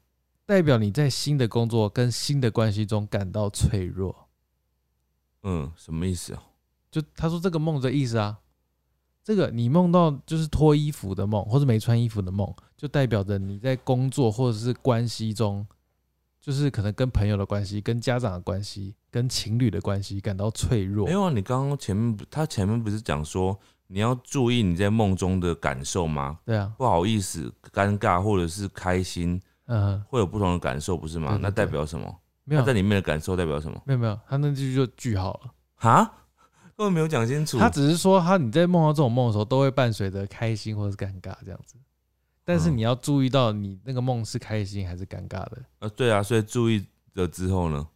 代表你在新的工作跟新的关系中感到脆弱。嗯，什么意思啊？就他说这个梦的意思啊，这个你梦到就是脱衣服的梦，或者没穿衣服的梦，就代表着你在工作或者是关系中，就是可能跟朋友的关系、跟家长的关系、跟情侣的关系感到脆弱没。有啊，你刚刚前面他前面不是讲说你要注意你在梦中的感受吗？对啊，不好意思、尴尬或者是开心，嗯，会有不同的感受，不是吗？对对那代表什么？没有那在里面的感受代表什么？没有没有，他那句就句号了。哈，根本没有讲清楚。他只是说他你在梦到这种梦的时候，都会伴随着开心或者是尴尬这样子，但是嗯你要注意到你那个梦是开心还是尴尬的。呃，对啊，所以注意了之后呢，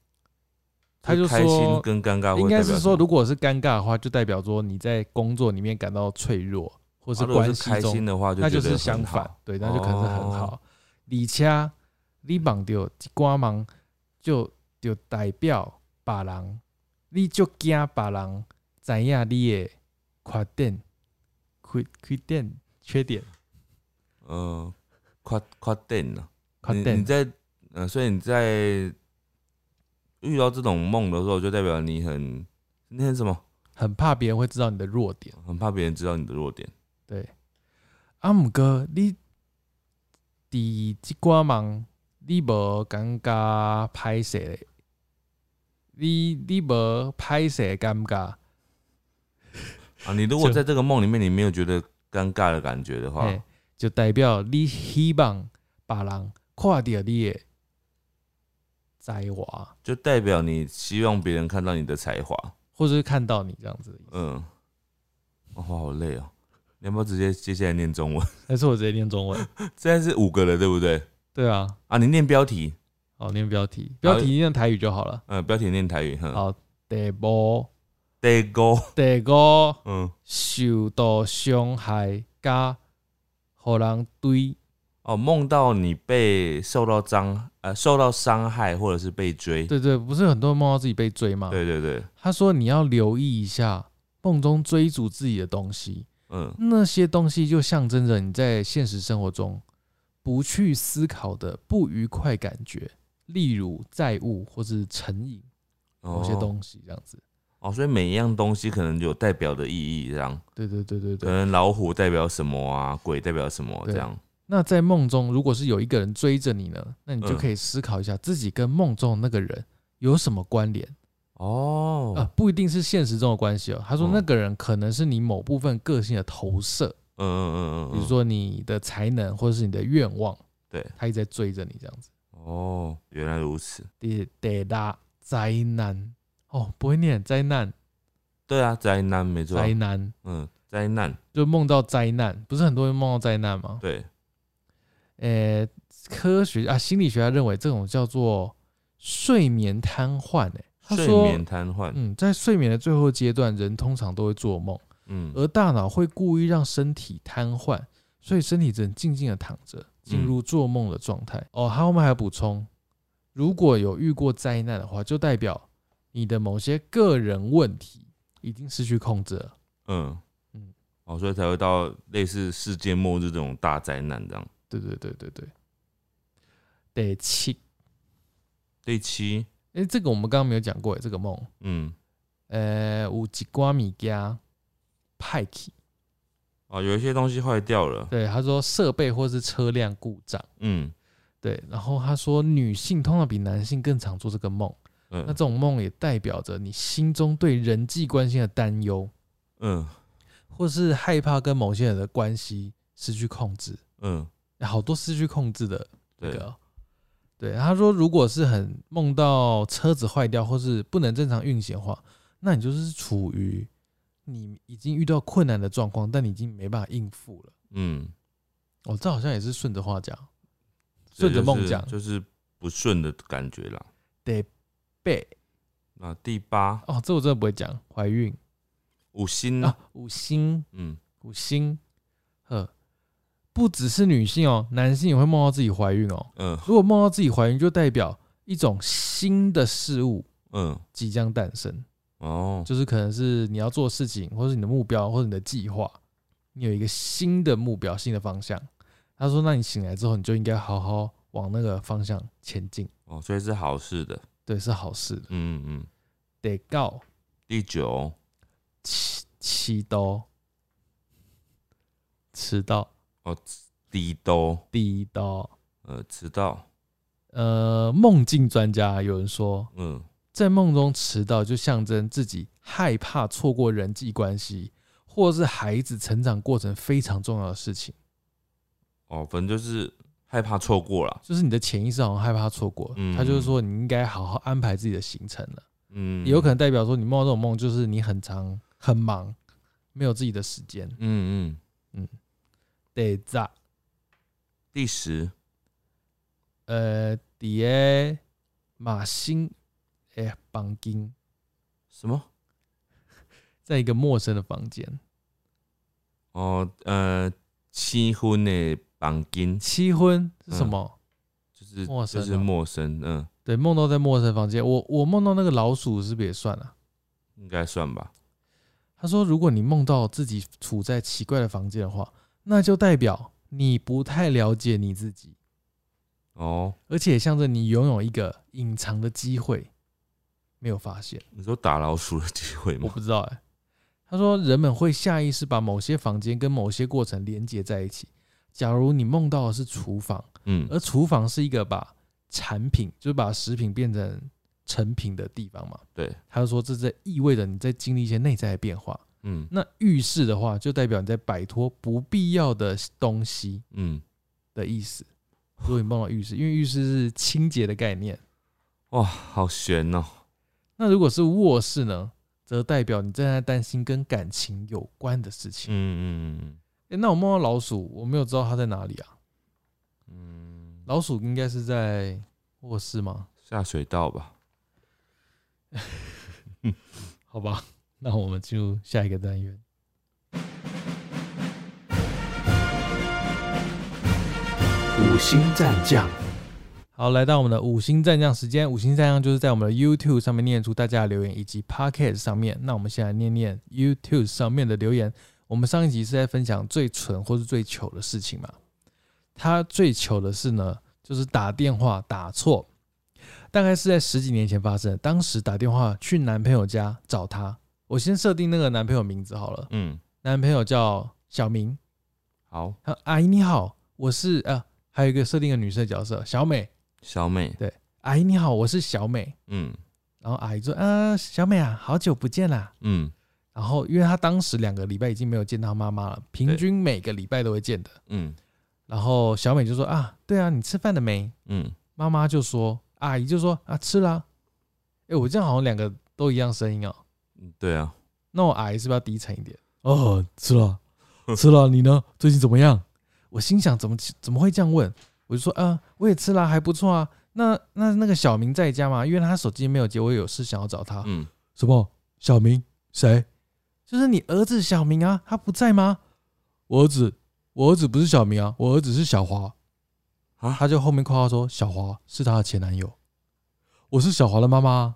他就开心说跟尴尬会应该是说，如果是尴尬的话，就代表说你在工作里面感到脆弱，或是啊如果关系中是开心，的话，那就是相反，对，那就可能是很哦好。而且你梦到一光芒，就就代表别人，你就惊别人知影你的缺点、缺缺点、缺点、呃，缺缺点了。缺点你你。在呃，所以你在遇到这种梦的时候，就代表你很那很什么，很怕别人会知道你的弱点。很怕别人知道你的弱点。对，啊，毋过你伫即寡梦，你无感觉歹势咧？你你无歹势的感觉？啊，你如果在这个梦里面，你没有觉得尴尬的感觉的话嘿，，就代表你希望别人看到你的才华，就代表你希望别人看到你的才华。或者是看到你这样子。嗯，哦，好累哦。你要不要直接接下来念中文？<laughs> 还是我直接念中文？<laughs> 现在是五个了，对不对？对啊，啊，你念标题，好念标题，标题念台语就好了。嗯，标题念台语，哼，好，第波，第五，第五。<laughs> 嗯，受到伤害，加互人堆哦，梦到你被受到伤，呃，受到伤害或者是被追，对对，不是很多人梦到自己被追吗？对对对，他说你要留意一下梦中追逐自己的东西，嗯，那些东西就象征着你在现实生活中不去思考的不愉快感觉，例如债务或是成瘾某些哦东西这样子。哦，所以每一样东西可能有代表的意义，这样，对对对对对可对。能老虎代表什么啊，鬼代表什么，这样，那在梦中，如果是有一个人追着你呢，那你就嗯可以思考一下自己跟梦中的那个人有什么关联。哦，呃，不一定是现实中的关系哦。他说嗯那个人可能是你某部分个性的投射，嗯嗯嗯嗯，比如说你的才能或者是你的愿望，对，他一直在追着你这样子。哦，原来如此，第第大灾难。哦，不会念灾难，对啊，灾难没错，灾难。嗯，灾难，就梦到灾难，不是很多人梦到灾难吗？对，呃，科学啊，心理学家认为这种叫做睡眠瘫痪。哎，他睡，眠瘫痪，嗯，在睡眠的最后阶段，人通常都会做梦。嗯，而大脑会故意让身体瘫痪，所以身体只能静静的躺着，进入做梦的状态。哦，他后面还补充，如果有遇过灾难的话，就代表你的某些个人问题已经失去控制了。嗯嗯嗯，哦，所以才会到类似世界末日这种大灾难这样。对对对对对。第七，第七，哎、这个我们刚刚没有讲过，这个梦，嗯，呃，有一瓜米加派去，哦，有一些东西坏掉了，对，他说设备或是车辆故障，嗯。对，然后他说女性通常比男性更常做这个梦。那嗯这种梦也代表着你心中对人际关系的担忧，嗯。或是害怕跟某些人的关系失去控制。嗯，好多失去控制的那，个哦，对，他说如果是很梦到车子坏掉或是不能正常运行的话，那你就是处于你已经遇到困难的状况，但你已经没办法应付了。嗯，哦，这好像也是顺着话讲，这顺着梦就是讲。就是不顺的感觉啦。得背那第八，哦，这我真的不会讲，怀孕五星啊，五星嗯，五星，呵，不只是女性哦，男性也会梦到自己怀孕哦。嗯。如果梦到自己怀孕，就代表一种新的事物嗯，即将诞生，哦，就是可能是你要做事情，或是你的目标，或者你的计划，你有一个新的目标、新的方向。他说：“那你醒来之后，你就应该好好往那个方向前进，哦，所以是好事的。对，是好事的。嗯嗯，得告。第九，七七刀，迟到哦，低兜，第一刀。呃，迟到，呃，梦境专家有人说，嗯在梦中迟到就象征自己害怕错过人际关系，或是孩子成长过程非常重要的事情，哦，反正就是害怕错过了。就是你的潜意识好像害怕错过。嗯他就是说你应该好好安排自己的行程了，嗯，也有可能代表说你梦到这种梦，就是你很长很忙，没有自己的时间。嗯嗯嗯，得咋第十，呃，底下马新诶房间，什么？<laughs> 在一个陌生的房间，哦，呃，七婚的房间，七婚是什么？就是陌生哦就是陌生，嗯，对，梦到在陌生房间。我我梦到那个老鼠是不是也算啊？应该算吧。他说，如果你梦到自己处在奇怪的房间的话，那就代表你不太了解你自己，哦，而且象征你拥有一个隐藏的机会，没有发现。你说打老鼠的机会吗？我不知道哎、他说，人们会下意识把某些房间跟某些过程连接在一起。假如你梦到的是厨房，嗯而厨房是一个把产品，就是把食品变成成品的地方嘛，对，他就说这在意味着你在经历一些内在的变化。嗯那浴室的话，就代表你在摆脱不必要的东西嗯，的意思。如果你梦到浴室，因为浴室是清洁的概念。哇，好悬哦。那如果是卧室呢，则代表你正在担心跟感情有关的事情。嗯嗯嗯诶那我梦到老鼠，我没有知道它在哪里啊？嗯，老鼠应该是在卧室吗？下水道吧。<laughs> 好吧，那我们进入下一个单元。五星战将，好，来到我们的五星战将时间。五星战将就是在我们的 YouTube 上面念出大家的留言，以及 Podcast 上面。那我们先来念念 YouTube 上面的留言。我们上一集是在分享最蠢或是最糗的事情嘛？他最糗的是呢，就是打电话打错，大概是在十几年前发生的。当时打电话去男朋友家找他，我先设定那个男朋友名字好了，嗯，男朋友叫小明。好，他说阿姨你好，我是呃，还有一个设定的女生角色小美。小美，对阿姨你好，我是小美。嗯然后阿姨说：“啊，小美啊，好久不见啦。嗯”然后因为她当时两个礼拜已经没有见到妈妈了，平均每个礼拜都会见的。嗯然后小美就说：“啊，对啊，你吃饭了没嗯，？”妈妈就说：“阿姨就说啊，吃啦。”哎，我这样好像两个都一样声音哦。嗯对啊，那我矮是不是要低沉一点？哦，吃了，吃了。你呢？最近怎么样？<laughs> 我心想，怎么怎么会这样问？我就说啊，我也吃了，还不错啊。那那那个小明在家吗？因为他手机没有接，我有事想要找他。嗯，什么？小明？谁？就是你儿子小明啊，他不在吗？我儿子，我儿子不是小明啊，我儿子是小华。啊他就后面括号说，小华是他的前男友。我是小华的妈妈啊。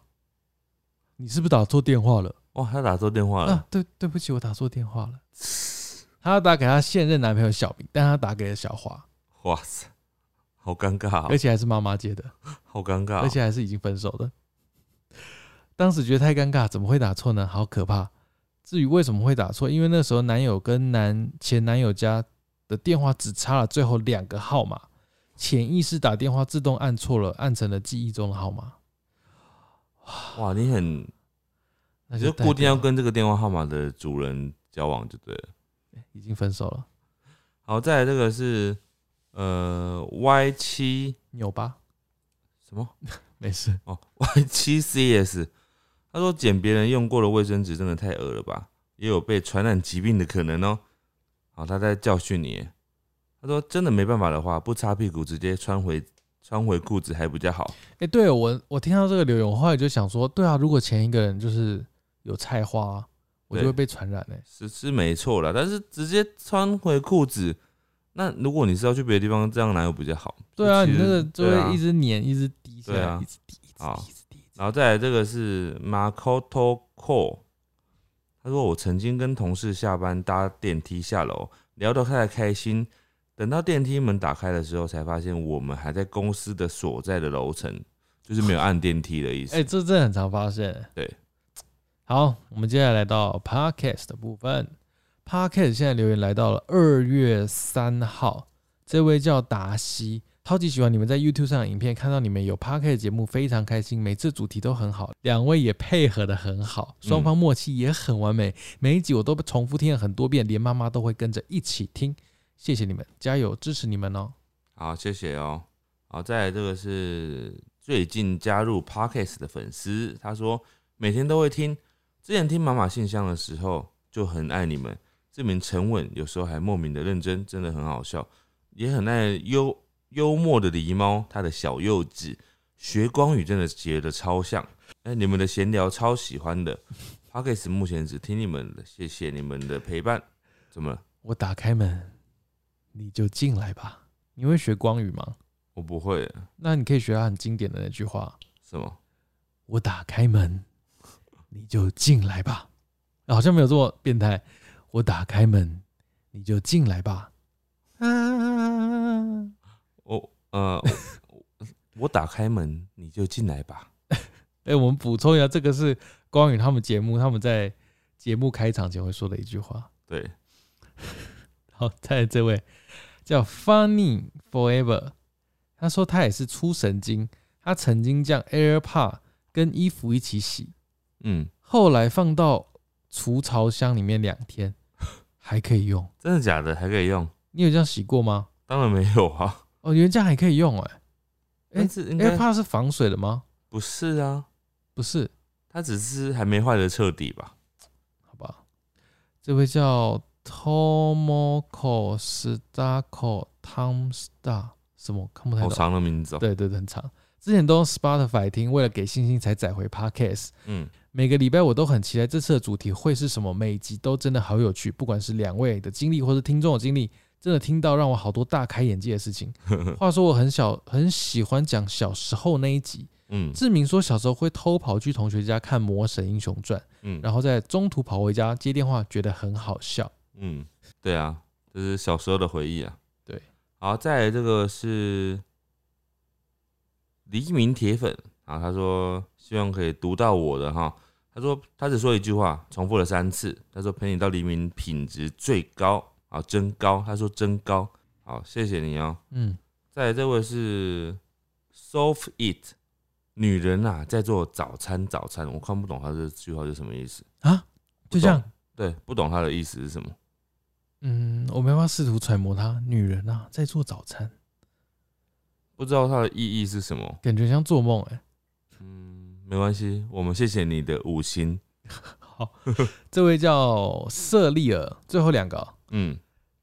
你是不是打错电话了？哇，他打错电话了啊，，对，对不起，我打错电话了。他要打给他现任男朋友小明，但他打给了小华，哇塞，好尴尬哦，而且还是妈妈接的，好尴尬哦，而且还是已经分手的。当时觉得太尴尬，怎么会打错呢？好可怕。至于为什么会打错，因为那时候男友跟男前男友家的电话只差了最后两个号码，潜意识打电话自动按错了，按成了记忆中的号码。哇，你很，那代固定要跟这个电话号码的主人交往就对了。已经分手了，好，再来这个是呃 Y 七扭吧，什么没事。哦 Y 七 CS，他说捡别人用过的卫生纸真的太恶了吧，也有被传染疾病的可能哦。好，他在教训你。他说真的没办法的话，不擦屁股直接穿回穿回裤子还比较好。哎、对我我听到这个留言，我后来就想说，对啊，如果前一个人就是有菜花，我就会被传染哎、是是没错啦，但是直接穿回裤子，那如果你是要去别的地方，这样哪有比较好？对啊，你那个就会一直粘，一直滴下来，对啊一直滴，一直滴，一直滴。然后再来这个是 Makoto Ko，他说我曾经跟同事下班搭电梯下楼，聊得太开心，等到电梯门打开的时候，才发现我们还在公司的所在的楼层，就是没有按电梯的意思。<laughs> 哎、这真的很常发现、对，好，我们接下来来到 podcast 的部分。podcast 现在留言来到了二月三号，这位叫达西，超级喜欢你们在 YouTube 上的影片，看到你们有 podcast 节目，非常开心，每次主题都很好，两位也配合的很好，双方默契也很完美，每一集我都重复听了很多遍，连妈妈都会跟着一起听。谢谢你们，加油，支持你们哦。好，谢谢哦。好，再来这个是最近加入 Podcast 的粉丝，他说每天都会听，之前听妈妈信箱的时候就很爱你们，这名沉稳，有时候还莫名的认真，真的很好笑。也很爱幽幽默的狸猫，他的小幼稚，学光宇真的觉得超像。哎、你们的闲聊超喜欢的 p o d c a s 目前只听你们的，谢谢你们的陪伴。怎么了？我打开门，你就进来吧。你会学光语吗？我不会那你可以学他很经典的那句话：什么？我打开门，你就进来吧。啊好像没有这么变态。我打开门，你就进来吧。啊，我呃，我 <laughs> 我打开门你就进来吧。<laughs> 哎、我们补充一下，这个是光宇他们节目他们在节目开场前会说的一句话。对，<laughs> 好，再来这位叫 Funny Forever，他说他也是出神经，他曾经将 AirPod 跟衣服一起洗，嗯，后来放到除潮箱里面两天，<laughs> 还可以用。真的假的？还可以用？你有这样洗过吗？当然没有啊。哦，原来这样还可以用哎、但是应该 AirPod 是防水的吗？不是啊，不是，它只是还没坏的彻底吧？好吧。这位叫 Tomoko Stako Tom Star 什么看不太懂好。长的名字哦。对对对，很长。之前都用 Spotify 听，为了给星星才载回 Podcast。嗯，每个礼拜我都很期待这次的主题会是什么，每一集都真的好有趣，不管是两位的经历或是听众的经历，真的听到让我好多大开眼界的事情。<laughs> 话说我很小很喜欢讲小时候那一集，嗯志明说小时候会偷跑去同学家看《魔神英雄传》，嗯然后在中途跑回家接电话，觉得很好笑。嗯，对啊，这是小时候的回忆啊。对，好，再来这个是黎明铁粉啊，他说希望可以读到我的哈。他说他只说一句话，重复了三次。他说陪你到黎明品质最高啊，真高。他说真高，好，谢谢你哦。嗯，再来这位是 Soft It，女人啊在做早餐，早餐我看不懂他这句话是什么意思。啊，就这样。对，不懂他的意思是什么。嗯，我没办法试图揣摩他。女人啊，在做早餐，不知道它的意义是什么。感觉像做梦哎、嗯，没关系，我们谢谢你的五星。<laughs> 好，这位叫瑟利尔，最后两个哦、嗯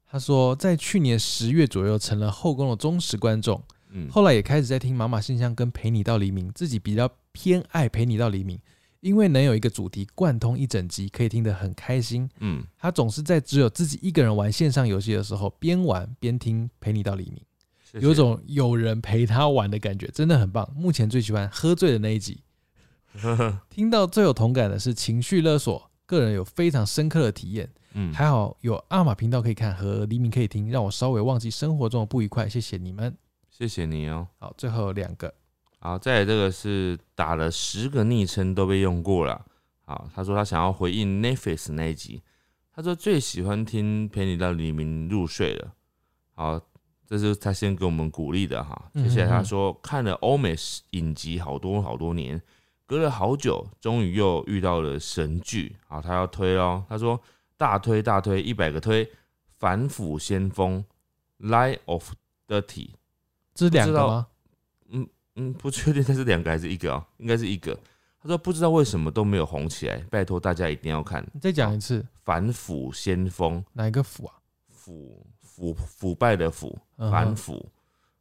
他说在去年十月左右成了后宫的忠实观众，嗯，后来也开始在听妈妈信箱跟陪你到黎明，自己比较偏爱陪你到黎明，因为能有一个主题贯通一整集，可以听得很开心。嗯，他总是在只有自己一个人玩线上游戏的时候，边玩边听陪你到黎明，有种有人陪他玩的感觉，真的很棒。目前最喜欢喝醉的那一集，<laughs> 听到最有同感的是情绪勒索，个人有非常深刻的体验。嗯，还好有阿玛频道可以看和黎明可以听，让我稍微忘记生活中的不愉快。谢谢你们。谢谢你哦。好，最后两个，好，再来这个是打了十个昵称都被用过了。好，他说他想要回应 Netflix 那一集，他说最喜欢听陪你到黎明入睡了。好，这是他先给我们鼓励的哈。接下来他说看了欧美影集好多好多年，隔了好久，终于又遇到了神剧。啊，他要推哦，他说大推大推一百个推，反腐先锋 Lie of Dirty。这是两个吗？嗯嗯，不确定它是两个还是一个啊、应该是一个。他说不知道为什么都没有红起来，拜托大家一定要看《你再讲一次，反腐先锋》，哪一个腐啊？腐腐腐败的腐，反腐，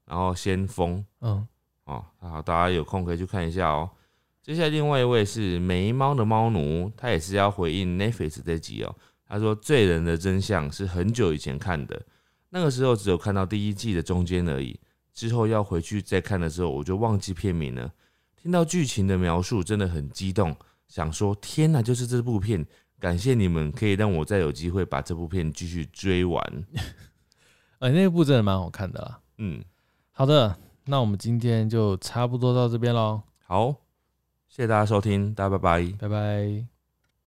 然后先锋嗯，哦，好，大家有空可以去看一下哦。接下来另外一位是眉猫的猫奴，他也是要回应 Netflix 这集哦。他说《罪人的真相》是很久以前看的，那个时候只有看到第一季的中间而已，之后要回去再看的时候，我就忘记片名了。听到剧情的描述，真的很激动，想说天哪，就是这部片！感谢你们，可以让我再有机会把这部片继续追完。呃，那部真的蛮好看的啦。嗯，好的，那我们今天就差不多到这边喽，好，谢谢大家收听，大家拜拜。拜拜。